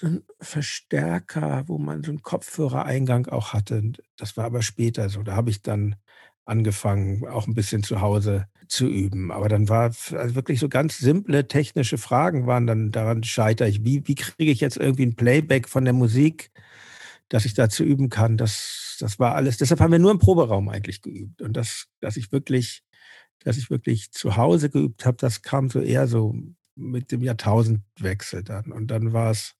so 'n Verstärker, wo man so 'n Kopfhörereingang auch hatte. das war aber später so. Da habe ich dann angefangen, auch ein bisschen zu Hause zu üben. Aber dann war also wirklich so ganz simple technische Fragen waren dann daran scheitere ich. Wie wie kriege ich jetzt irgendwie ein Playback von der Musik, dass ich dazu üben kann? Das das war alles deshalb haben wir nur im Proberaum eigentlich geübt. Und das dass ich wirklich dass ich wirklich zu Hause geübt habe, das kam so eher so mit dem Jahrtausendwechsel dann. Und dann war es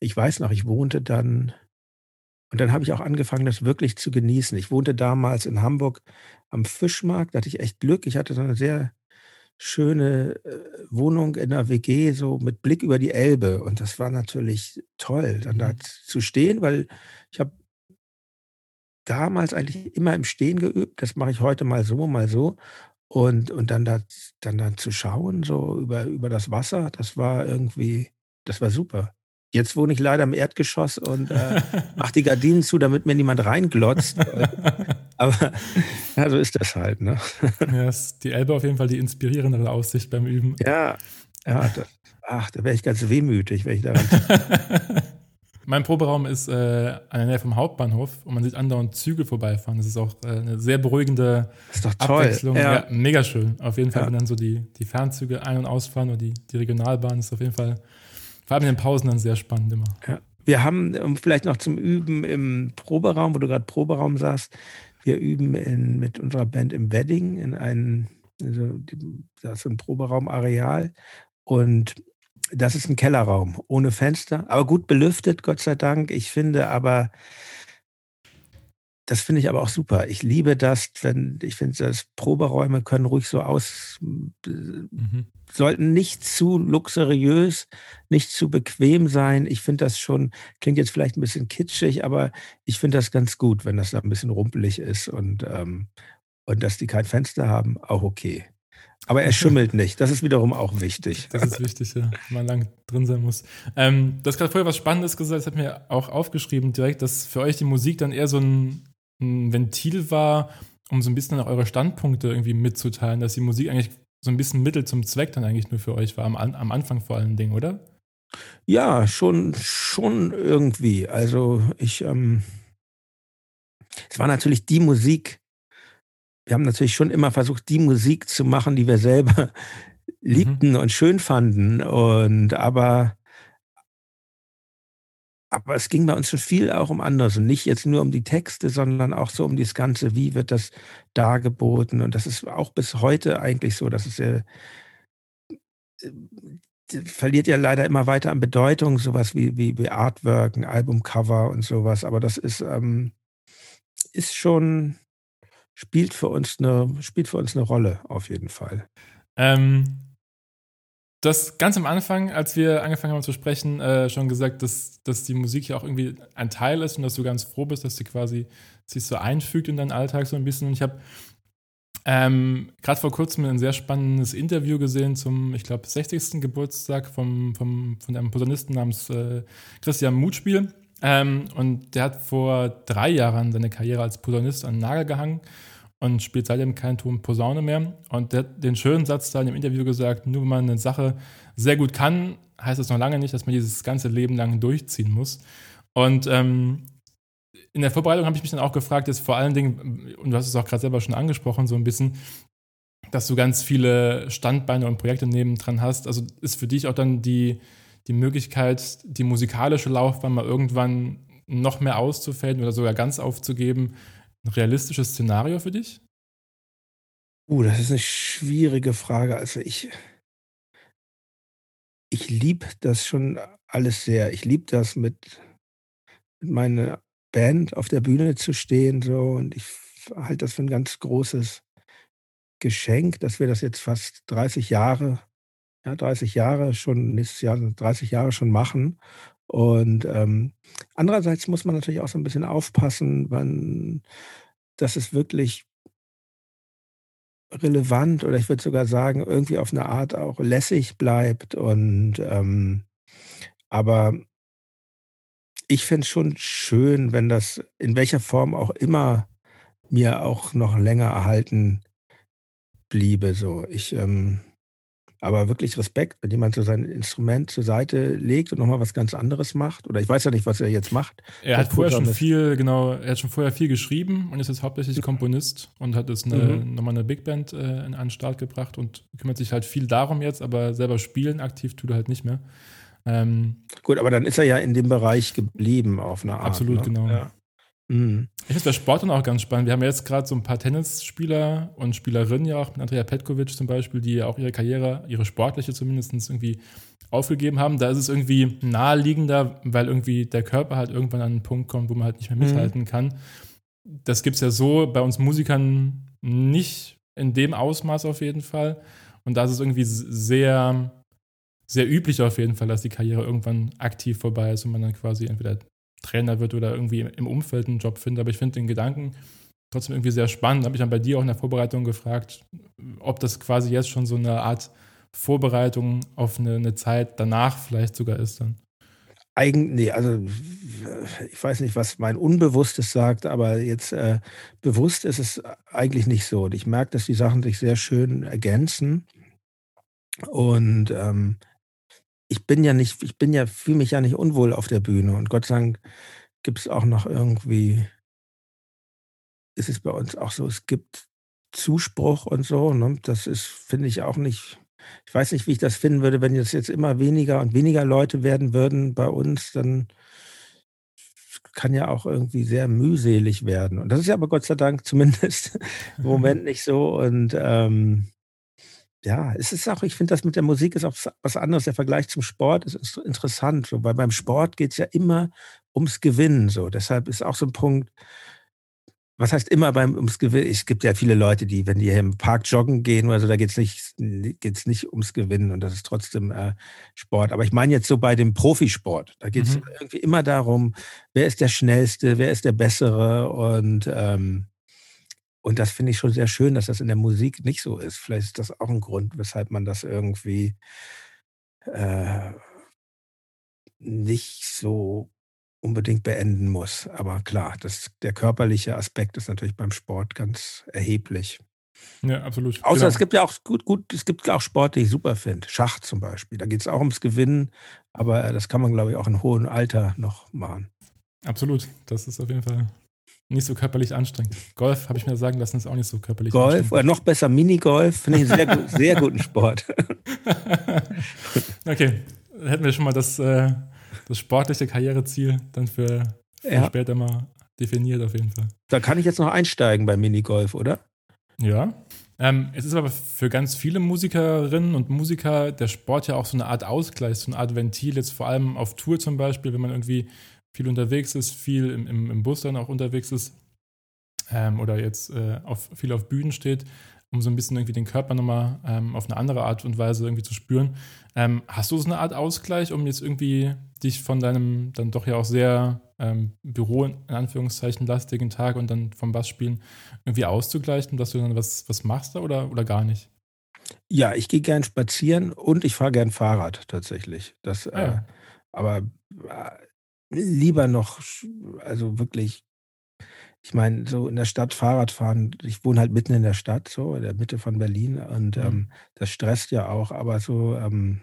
ich weiß noch, ich wohnte dann und dann habe ich auch angefangen, das wirklich zu genießen. Ich wohnte damals in Hamburg am Fischmarkt, da hatte ich echt Glück. Ich hatte so eine sehr schöne, äh, Wohnung in 'ner WG, so mit Blick über die Elbe. Und das war natürlich toll, dann da Mhm. zu stehen, weil ich habe damals eigentlich immer im Stehen geübt. Das mache ich heute mal so, mal so. Und und dann da dann da zu schauen, so über über das Wasser, das war irgendwie das war super. Jetzt wohne ich leider im Erdgeschoss und, äh, mache die Gardinen zu, damit mir niemand reinglotzt. [laughs] Aber ja, so ist das halt, ne? Ja, ist die Elbe auf jeden Fall die inspirierendere Aussicht beim Üben. Ja, ja, da ach, da wäre ich ganz wehmütig, wenn ich daran [laughs] Mein Proberaum ist, äh, an der Nähe vom Hauptbahnhof und man sieht andauernd Züge vorbeifahren. Das ist auch, äh, 'ne sehr beruhigende ist doch toll. Abwechslung. Ja. Ja. mega schön. Auf jeden Fall, Ja. wenn dann so die die Fernzüge ein und ausfahren oder die die Regionalbahn ist auf jeden Fall vor allem in den Pausen dann sehr spannend immer. Ja. Wir haben, vielleicht noch zum Üben im Proberaum, wo du gerade Proberaum sagst, wir üben in mit unserer Band im Wedding in einem also, die da ist so 'n Proberaumareal und das ist 'n Kellerraum ohne Fenster, aber gut belüftet, Gott sei Dank. Ich finde aber das finde ich aber auch super. Ich liebe das, wenn ich finde, dass Proberäume können ruhig so aus Mhm. sollten nicht zu luxuriös, nicht zu bequem sein. Ich finde das schon klingt jetzt vielleicht 'n bisschen kitschig, aber ich finde das ganz gut, wenn das da 'n bisschen rumpelig ist und, ähm und dass die kein Fenster haben, auch okay. Aber er [laughs] schimmelt nicht. Das ist wiederum auch wichtig. [laughs] Das ist wichtig, ja, wenn man lang drin sein muss. Ähm, du hast grad vorher was Spannendes gesagt, das habe ich mir auch aufgeschrieben direkt, dass für euch die Musik dann eher so 'n 'n Ventil war, um so 'n bisschen auch eure Standpunkte irgendwie mitzuteilen, dass die Musik eigentlich so 'n bisschen Mittel zum Zweck dann eigentlich nur für euch war, am am Anfang vor allen Dingen, oder? Ja, schon schon irgendwie. Also, ich, ähm es war natürlich die Musik wir haben natürlich schon immer versucht, die Musik zu machen, die wir selber [laughs] Mhm. liebten und schön fanden und aber aber es ging bei uns schon viel auch um anderes und nicht jetzt nur um die Texte, sondern auch so um dieses Ganze, wie wird das dargeboten? Und das ist auch bis heute eigentlich so, dass es, äh ähm, d verliert ja leider immer weiter an Bedeutung, so was wie wie wie Artwork, 'n Albumcover und so was. Aber das ist, ähm ist schon spielt für uns 'ne spielt für uns 'ne Rolle auf jeden Fall. Ähm, du hast ganz am Anfang, als wir angefangen haben zu sprechen, äh, schon gesagt, dass dass die Musik ja auch irgendwie ein Teil ist und dass du ganz froh bist, dass sie quasi sich so einfügt in deinen Alltag so 'n bisschen. Und ich habe, ähm, grad vor Kurzem 'n sehr spannendes Interview gesehen zum, ich glaube, 60. Geburtstag vom vom von einem Posaunisten namens, äh, Christian Mutspiel. Ähm, und der hat vor 3 Jahren seine Karriere als Posaunist an 'n Nagel gehangen und spielt seitdem keinen Ton Posaune mehr. Und der hat den schönen Satz da in dem Interview gesagt: „Nur wenn man 'ne Sache sehr gut kann, heißt das noch lange nicht, dass man dieses ganze Leben lang durchziehen muss.“ Und, ähm, in der Vorbereitung habe ich mich dann auch gefragt, jetzt vor allen Dingen und du hast es auch grad selber schon angesprochen, so 'n bisschen, dass du ganz viele Standbeine und Projekte nebendran hast. Also ist für dich auch dann die, die Möglichkeit, die musikalische Laufbahn mal irgendwann noch mehr auszufällen oder sogar ganz aufzugeben, ein realistisches Szenario für dich? Uh, das ist eine schwierige Frage. Also ich, ich liebe das schon alles sehr. Ich liebe das mit, mit meiner Band auf der Bühne zu stehen so und ich halte das für ein ganz großes Geschenk, dass wir das jetzt fast 30 Jahre, ja 30 Jahre schon, nächstes Jahr 30 Jahre schon machen. Und ähm, andererseits muss man natürlich auch so ein bisschen aufpassen, wann, dass es wirklich relevant oder ich würde sogar sagen, irgendwie auf eine Art auch lässig bleibt. Und ähm, aber ich finde es schon schön, wenn das in welcher Form auch immer mir auch noch länger erhalten bliebe. So, ich ähm, aber wirklich Respekt, wenn jemand so sein Instrument zur Seite legt und nochmal was ganz anderes macht. Oder ich weiß ja nicht, was er jetzt macht. Er hat vorher schon viel, genau, er hat schon vorher viel geschrieben und ist jetzt hauptsächlich Komponist und hat jetzt eine, mhm. nochmal eine Big Band äh, an den Start gebracht und kümmert sich halt viel darum jetzt, aber selber spielen aktiv tut er halt nicht mehr. Ähm, Gut, aber dann ist er ja in dem Bereich geblieben auf eine Art. Absolut, ne? genau. Ja. Mhm. Ich finde bei Sport dann auch ganz spannend. Wir haben jetzt gerade so ein paar Tennisspieler und Spielerinnen ja auch, mit Andrea Petkovic zum Beispiel, die ja auch ihre Karriere, ihre sportliche zumindest irgendwie aufgegeben haben. Da ist es irgendwie naheliegender, weil irgendwie der Körper halt irgendwann an einen Punkt kommt, wo man halt nicht mehr mhm. mithalten mhm. kann. Das gibt es ja so bei uns Musikern nicht in dem Ausmaß auf jeden Fall. Und da ist es irgendwie sehr, sehr üblich auf jeden Fall, dass die Karriere irgendwann aktiv vorbei ist und man dann quasi entweder Trainer wird oder irgendwie im Umfeld einen Job findet. Aber ich finde den Gedanken trotzdem irgendwie sehr spannend. Habe ich dann bei dir auch in der Vorbereitung gefragt, ob das quasi jetzt schon so eine Art Vorbereitung auf eine, eine Zeit danach vielleicht sogar ist dann. Eigen, nee, also ich weiß nicht, was mein Unbewusstes sagt, aber jetzt äh, bewusst ist es eigentlich nicht so. Und ich merke, dass die Sachen sich sehr schön ergänzen. Und ähm, ich bin ja nicht, ich bin ja, fühle mich ja nicht unwohl auf der Bühne. Und Gott sei Dank gibt es auch noch irgendwie, ist es bei uns auch so, es gibt Zuspruch und so. Ne? Das ist, finde ich auch nicht, ich weiß nicht, wie ich das finden würde, wenn jetzt jetzt immer weniger und weniger Leute werden würden bei uns, dann kann ja auch irgendwie sehr mühselig werden. Und das ist ja aber Gott sei Dank zumindest [laughs] im Moment [laughs] nicht so. Und ähm, ja, es ist auch, ich finde das mit der Musik ist auch was anderes. Der Vergleich zum Sport ist interessant, so, weil beim Sport geht es ja immer ums Gewinnen. So. Deshalb ist auch so ein Punkt, was heißt immer beim ums Gewinnen? Es gibt ja viele Leute, die, wenn die hier im Park joggen gehen oder so, da geht es nicht, geht's nicht ums Gewinnen und das ist trotzdem äh, Sport. Aber ich meine jetzt so bei dem Profisport, da geht es mhm. irgendwie immer darum, wer ist der Schnellste, wer ist der Bessere und ähm, und das finde ich schon sehr schön, dass das in der Musik nicht so ist. Vielleicht ist das auch ein Grund, weshalb man das irgendwie äh, nicht so unbedingt beenden muss. Aber klar, das, der körperliche Aspekt ist natürlich beim Sport ganz erheblich. Ja, absolut. Außer genau. es gibt ja auch gut, gut, es gibt auch Sport, die ich super finde. Schach zum Beispiel. Da geht es auch ums Gewinnen, aber das kann man, glaube ich, auch in hohem Alter noch machen. Absolut. Das ist auf jeden Fall nicht so körperlich anstrengend. Golf, habe ich mir sagen lassen, ist auch nicht so körperlich Golf anstrengend. oder noch besser Minigolf, finde ich einen sehr, sehr guten Sport. [laughs] okay, hätten wir schon mal das, äh, das sportliche Karriereziel dann für, für ja. später mal definiert auf jeden Fall. Da kann ich jetzt noch einsteigen beim Minigolf, oder? Ja. Ähm, es ist aber für ganz viele Musikerinnen und Musiker der Sport ja auch so eine Art Ausgleich, so eine Art Ventil, jetzt vor allem auf Tour zum Beispiel, wenn man irgendwie viel unterwegs ist, viel im, im, im Bus dann auch unterwegs ist ähm, oder jetzt äh, auf, viel auf Bühnen steht, um so ein bisschen irgendwie den Körper nochmal ähm, auf eine andere Art und Weise irgendwie zu spüren. Ähm, hast du so eine Art Ausgleich, um jetzt irgendwie dich von deinem dann doch ja auch sehr ähm, Büro in Anführungszeichen lastigen Tag und dann vom Bassspielen irgendwie auszugleichen, dass du dann was, was machst da oder, oder gar nicht? Ja, ich gehe gern spazieren und ich fahre gern Fahrrad tatsächlich. Das, ah, ja. äh, aber äh, lieber noch, also wirklich, ich meine, so in der Stadt Fahrrad fahren, ich wohne halt mitten in der Stadt, so in der Mitte von Berlin und mhm. ähm, das stresst ja auch, aber so, ähm,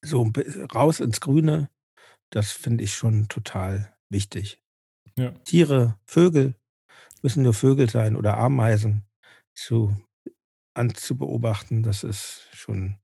so raus ins Grüne, das finde ich schon total wichtig. Ja. Tiere, Vögel, müssen nur Vögel sein oder Ameisen zu anzubeobachten, das ist schon,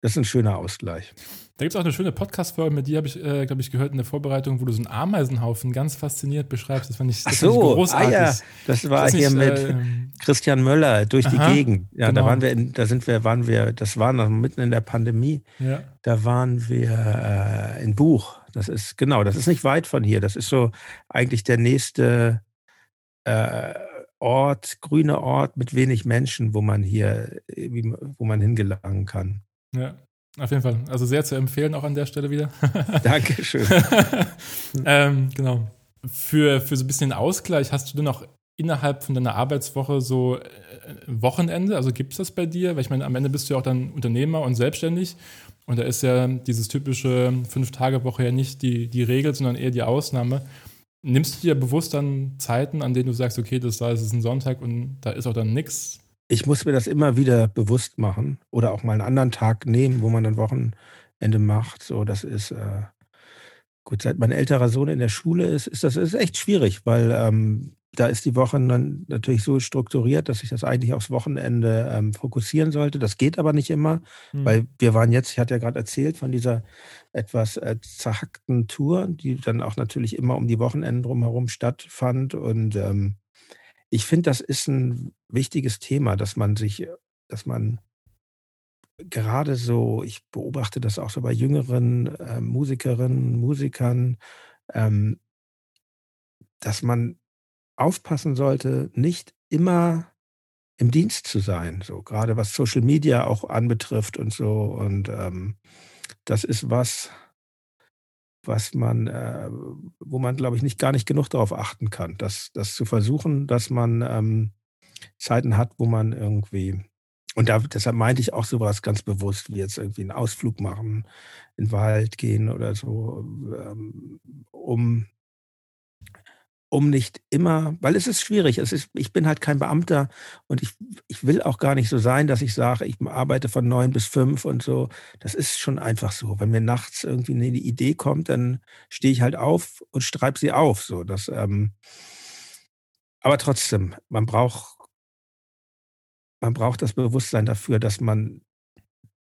das ist ein schöner Ausgleich. Da gibt es auch eine schöne Podcast-Folge, mit dir habe ich, äh, glaube ich, gehört in der Vorbereitung, wo du so einen Ameisenhaufen ganz fasziniert beschreibst. Das fand ich, das Ach so, fand ich großartig. Ah ja, das war hier nicht, mit äh, Christian Möller durch aha, die Gegend. Ja, genau. da waren wir, in, da sind wir, waren wir, das war noch mitten in der Pandemie. Ja. Da waren wir äh, in Buch. Das ist, genau, das ist nicht weit von hier. Das ist so eigentlich der nächste äh, Ort, grüner Ort mit wenig Menschen, wo man hier, wo man hingelangen kann. Ja. Auf jeden Fall. Also sehr zu empfehlen auch an der Stelle wieder. [laughs] Dankeschön. [laughs] ähm, genau. Für, für so ein bisschen Ausgleich hast du denn noch innerhalb von deiner Arbeitswoche so äh, Wochenende? Also gibt es das bei dir? Weil ich meine, am Ende bist du ja auch dann Unternehmer und selbstständig. Und da ist ja dieses typische Fünf-Tage-Woche ja nicht die, die Regel, sondern eher die Ausnahme. Nimmst du dir bewusst dann Zeiten, an denen du sagst, okay, das da ist es ein Sonntag und da ist auch dann nichts? Ich muss mir das immer wieder bewusst machen oder auch mal einen anderen Tag nehmen, wo man ein Wochenende macht. So, das ist äh, gut. Seit mein älterer Sohn in der Schule ist, ist das ist echt schwierig, weil ähm, da ist die Woche dann natürlich so strukturiert, dass ich das eigentlich aufs Wochenende ähm, fokussieren sollte. Das geht aber nicht immer, mhm. weil wir waren jetzt, ich hatte ja gerade erzählt von dieser etwas äh, zerhackten Tour, die dann auch natürlich immer um die Wochenenden drumherum stattfand und ähm, ich finde, das ist ein wichtiges Thema, dass man sich dass man gerade so ich beobachte das auch so bei jüngeren, äh, Musikerinnen, Musikern, ähm dass man aufpassen sollte, nicht immer im Dienst zu sein, so gerade was Social Media auch anbetrifft und so. Und, ähm, das ist was was man, äh, wo man, glaube ich, nicht gar nicht genug darauf achten kann, das, das zu versuchen, dass man ähm, Zeiten hat, wo man irgendwie und da, deshalb meinte ich auch sowas ganz bewusst, wie jetzt irgendwie einen Ausflug machen, in den Wald gehen oder so, ähm, um um nicht immer, weil es ist schwierig. Es ist, ich bin halt kein Beamter und ich, ich will auch gar nicht so sein, dass ich sage, ich arbeite von neun bis fünf und so. Das ist schon einfach so. Wenn mir nachts irgendwie eine Idee kommt, dann stehe ich halt auf und schreibe sie auf. So, das, ähm, aber trotzdem, man braucht, man braucht das Bewusstsein dafür, dass man,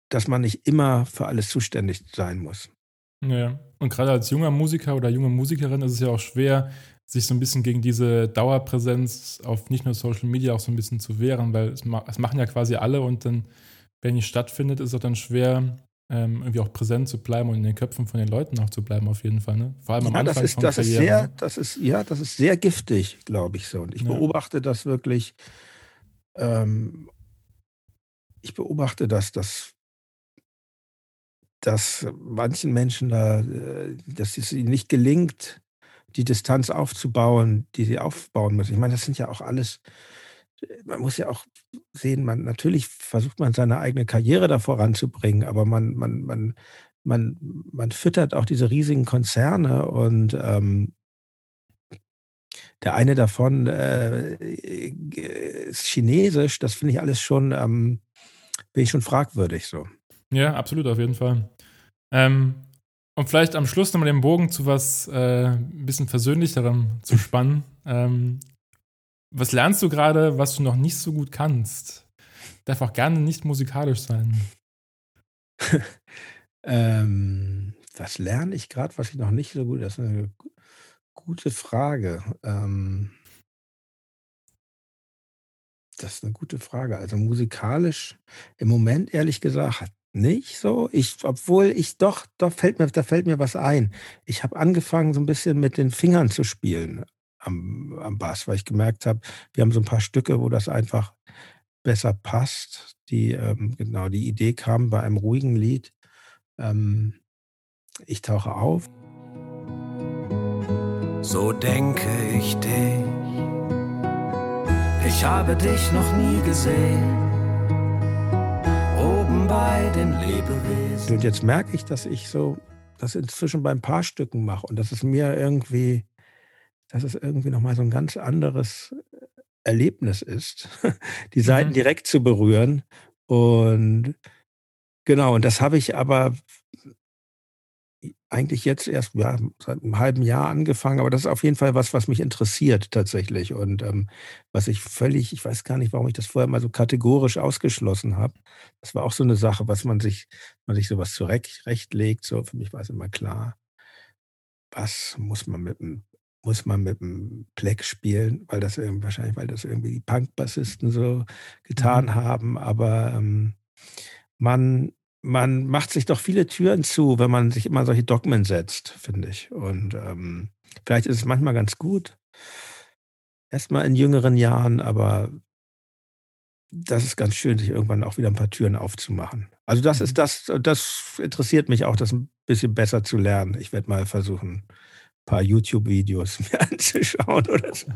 dass man nicht immer für alles zuständig sein muss. Ja, und gerade als junger Musiker oder junge Musikerin ist es ja auch schwer, sich so ein bisschen gegen diese Dauerpräsenz auf nicht nur Social Media auch so ein bisschen zu wehren, weil es, ma es machen ja quasi alle und dann, wenn nicht stattfindet, ist es auch dann schwer, ähm, irgendwie auch präsent zu bleiben und in den Köpfen von den Leuten auch zu bleiben, auf jeden Fall. Ne? Vor allem am ja, Anfang das ist, das Karriere, ist sehr, ne? das ist, ja, das ist sehr giftig, glaube ich so. Und ich ja. beobachte das wirklich, ähm, ich beobachte das, dass dass manchen Menschen da, äh, dass es ihnen nicht gelingt, die Distanz aufzubauen, die sie aufbauen müssen. Ich meine, das sind ja auch alles, man muss ja auch sehen, man natürlich versucht man seine eigene Karriere da voranzubringen, aber man, man, man, man, man füttert auch diese riesigen Konzerne und ähm, der eine davon äh, ist chinesisch, das finde ich alles schon, ähm, bin ich schon fragwürdig so. Ja, absolut, auf jeden Fall. Ähm, um vielleicht am Schluss nochmal den Bogen zu was äh, ein bisschen Versöhnlicherem zu spannen. Ähm, was lernst du gerade, was du noch nicht so gut kannst? Darf auch gerne nicht musikalisch sein. [laughs] ähm, was lerne ich gerade, was ich noch nicht so gut? Das ist eine gute Frage. Ähm, das ist eine gute Frage. Also musikalisch im Moment ehrlich gesagt nicht so. Ich, obwohl ich doch, doch fällt mir, da fällt mir was ein. Ich habe angefangen, so ein bisschen mit den Fingern zu spielen am, am Bass, weil ich gemerkt habe, wir haben so ein paar Stücke, wo das einfach besser passt. Die, ähm, genau, die Idee kam bei einem ruhigen Lied. Ähm, ich tauche auf. So denke ich dich. Ich habe dich noch nie gesehen bei den Lebewesen. Und jetzt merke ich, dass ich so das inzwischen bei ein paar Stücken mache und dass es mir irgendwie, dass es irgendwie nochmal so ein ganz anderes Erlebnis ist, [laughs] die Seiten mhm. direkt zu berühren. Und genau, und das habe ich aber eigentlich jetzt erst ja, seit einem halben Jahr angefangen, aber das ist auf jeden Fall was, was mich interessiert tatsächlich und ähm, was ich völlig, ich weiß gar nicht, warum ich das vorher mal so kategorisch ausgeschlossen habe. Das war auch so eine Sache, was man sich, man sich sowas zurechtlegt. So für mich war es immer klar, was muss man mit dem muss man mit dem Pleck spielen, weil das irgendwie, wahrscheinlich, weil das irgendwie die Punk-Bassisten so getan Mhm. haben, aber ähm, man man macht sich doch viele Türen zu, wenn man sich immer solche Dogmen setzt, finde ich. Und ähm, vielleicht ist es manchmal ganz gut, erst mal in jüngeren Jahren, aber das ist ganz schön, sich irgendwann auch wieder ein paar Türen aufzumachen. Also, das ist Mhm. das das interessiert mich auch, das 'n bisschen besser zu lernen. Ich werde mal versuchen, paar YouTube-Videos [laughs] mir anzuschauen oder so.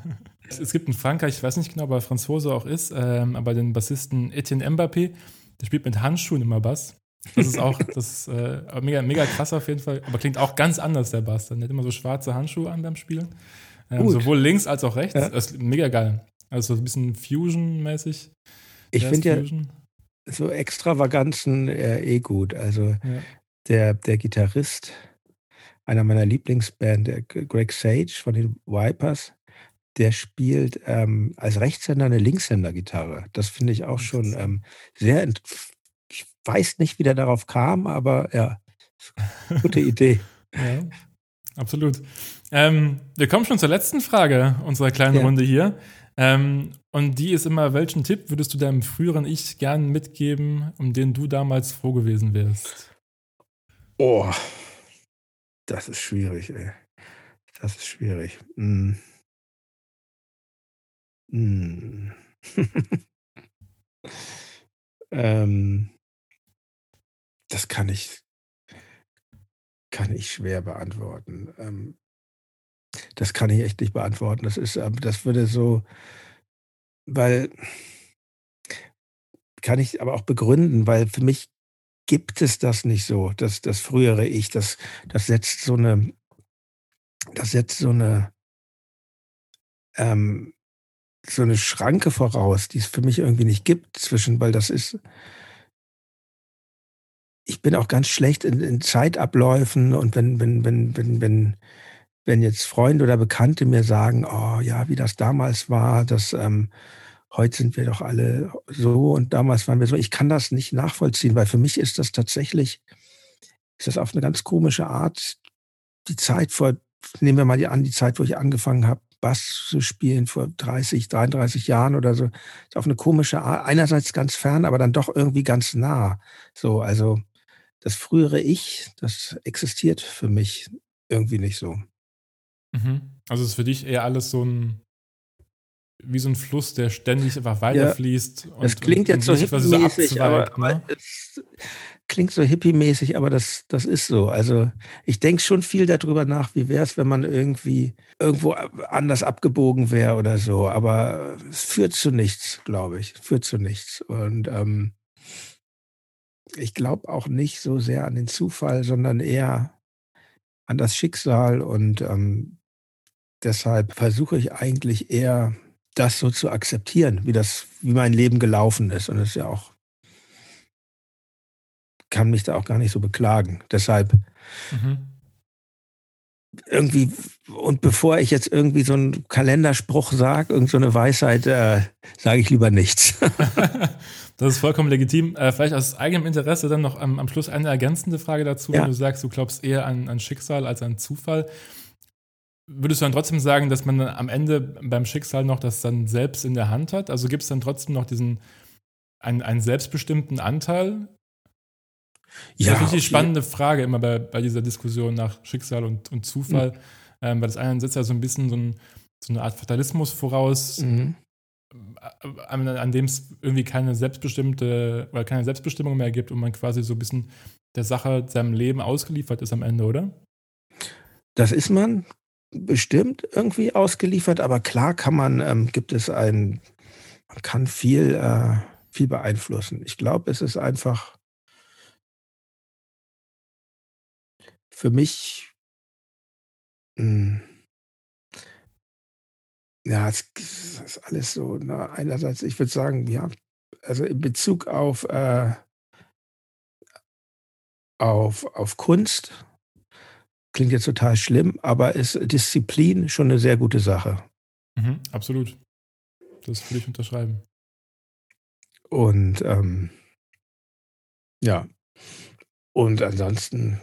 Es es gibt in Frankreich, ich weiß nicht genau, ob er Franzose auch ist, ähm, aber den Bassisten Etienne Mbappé, der spielt mit Handschuhen immer Bass. Das ist auch, das ist äh, mega, mega krass auf jeden Fall, aber klingt auch ganz anders, der Bass. Der hat immer so schwarze Handschuhe an beim Spielen. Ähm, sowohl links als auch rechts. Ja. Das ist mega geil. Also so ein bisschen Fusion-mäßig. Ich finde ja so Extravaganzen, äh, eh gut. Also, Ja. der der Gitarrist einer meiner Lieblingsband, der G Greg Sage von den Vipers, der spielt, ähm, als Rechtshänder 'ne Linkshänder-Gitarre. Das finde ich auch schon, ähm, sehr weiß nicht, wie der darauf kam, aber ja, gute [laughs] Idee. Ja, absolut. Ähm, wir kommen schon zur letzten Frage unserer kleinen Ja. Runde hier. Ähm, und die ist immer, welchen Tipp würdest du deinem früheren Ich gern mitgeben, um den du damals froh gewesen wärst? Oh, das ist schwierig, ey. Das ist schwierig. Hm. Hm. [laughs] Ähm das kann ich kann ich schwer beantworten. Ähm das kann ich echt nicht beantworten. Das ist, ähm das würde so weil kann ich aber auch begründen, weil für mich gibt es das nicht so, das das frühere Ich, das das setzt so 'ne das setzt so 'ne ähm, so 'ne Schranke voraus, die es für mich irgendwie nicht gibt zwischen weil das ist ich bin auch ganz schlecht in in Zeitabläufen und wenn wenn wenn wenn wenn wenn jetzt Freunde oder Bekannte mir sagen: „Oh ja, wie das damals war, das, ähm heute sind wir doch alle so und damals waren wir so.“ Ich kann das nicht nachvollziehen, weil für mich ist das tatsächlich ist das auf 'ne ganz komische Art die Zeit vor nehmen wir mal die an, die Zeit, wo ich angefangen habe, Bass zu spielen vor 30, 33 Jahren oder so, ist auf 'ne komische Art einerseits ganz fern, aber dann doch irgendwie ganz nah. So, also, das frühere Ich, das existiert für mich irgendwie nicht so. Mhm. Also ist für dich eher alles so 'n wie so 'n Fluss, der ständig einfach Ja, weiterfließt und das klingt und jetzt so quasi so hippiemäßig, aber abzweigt, aber ne? es klingt so hippiemäßig, aber das das ist so. Also, ich denke schon viel da drüber nach, wie wär's, wenn man irgendwie irgendwo anders abgebogen wäre oder so, aber es führt zu nichts, glaube ich. Es führt zu nichts. Und, ähm ich glaube auch nicht so sehr an den Zufall, sondern eher an das Schicksal und, ähm, deshalb versuche ich eigentlich eher, das so zu akzeptieren, wie das wie mein Leben gelaufen ist und das ist ja auch kann mich da auch gar nicht so beklagen. Deshalb Mhm. Irgendwie und bevor ich jetzt irgendwie so 'n Kalenderspruch sage, irgend so Weisheit, äh, sage ich lieber nichts. [laughs] Das ist vollkommen legitim. Äh, vielleicht aus eigenem Interesse dann noch am am Schluss eine ergänzende Frage dazu. Ja. Wenn du sagst, du glaubst eher an an Schicksal als an Zufall. Würdest du dann trotzdem sagen, dass man dann am Ende beim Schicksal noch das dann selbst in der Hand hat? Also, gibt's dann trotzdem noch diesen einen einen selbstbestimmten Anteil? Das Ja, ist auf die je spannende Frage immer bei bei dieser Diskussion nach Schicksal und und Zufall, Mhm. ähm, weil das eine setzt ja so 'n bisschen so 'n so 'ne Art Fatalismus voraus, Mhm. an an dem es irgendwie keine selbstbestimmte oder keine Selbstbestimmung mehr gibt und man quasi so 'n bisschen der Sache, seinem Leben ausgeliefert ist am Ende, oder? Das ist man bestimmt irgendwie ausgeliefert, aber klar kann man ähm, gibt es ein man kann viel äh, viel beeinflussen. Ich glaube, es ist einfach für mich hm ja, es g ist alles so, ne? Einerseits, ich würde sagen, ja, also in Bezug auf, äh auf auf Kunst klingt jetzt total schlimm, aber ist Disziplin schon eine sehr gute Sache. Mhm, absolut. Das würde ich unterschreiben. Und ähm, ja, und ansonsten,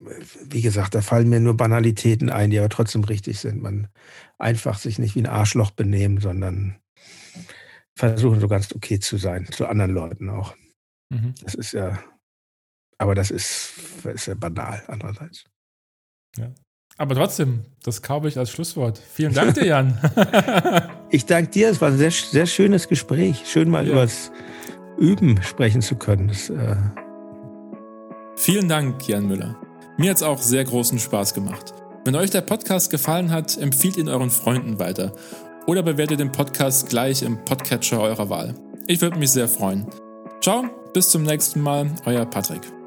wie gesagt, da fallen mir nur Banalitäten ein, die aber trotzdem richtig sind. Man einfach sich nicht wie ein Arschloch benehmen, sondern versuchen so ganz okay zu sein, zu anderen Leuten auch. Mhm. Das ist ja, aber das ist, das ist ja banal andererseits. Ja. Aber trotzdem, das kaufe ich als Schlusswort. Vielen Dank dir, Jan. [laughs] ich danke dir, es war ein sehr, sehr schönes Gespräch. Schön mal ja. übers Üben sprechen zu können. Das, äh Vielen Dank, Jan Müller. Mir hat es auch sehr großen Spaß gemacht. Wenn euch der Podcast gefallen hat, empfiehlt ihn euren Freunden weiter oder bewertet den Podcast gleich im Podcatcher eurer Wahl. Ich würde mich sehr freuen. Ciao, bis zum nächsten Mal, euer Patrick.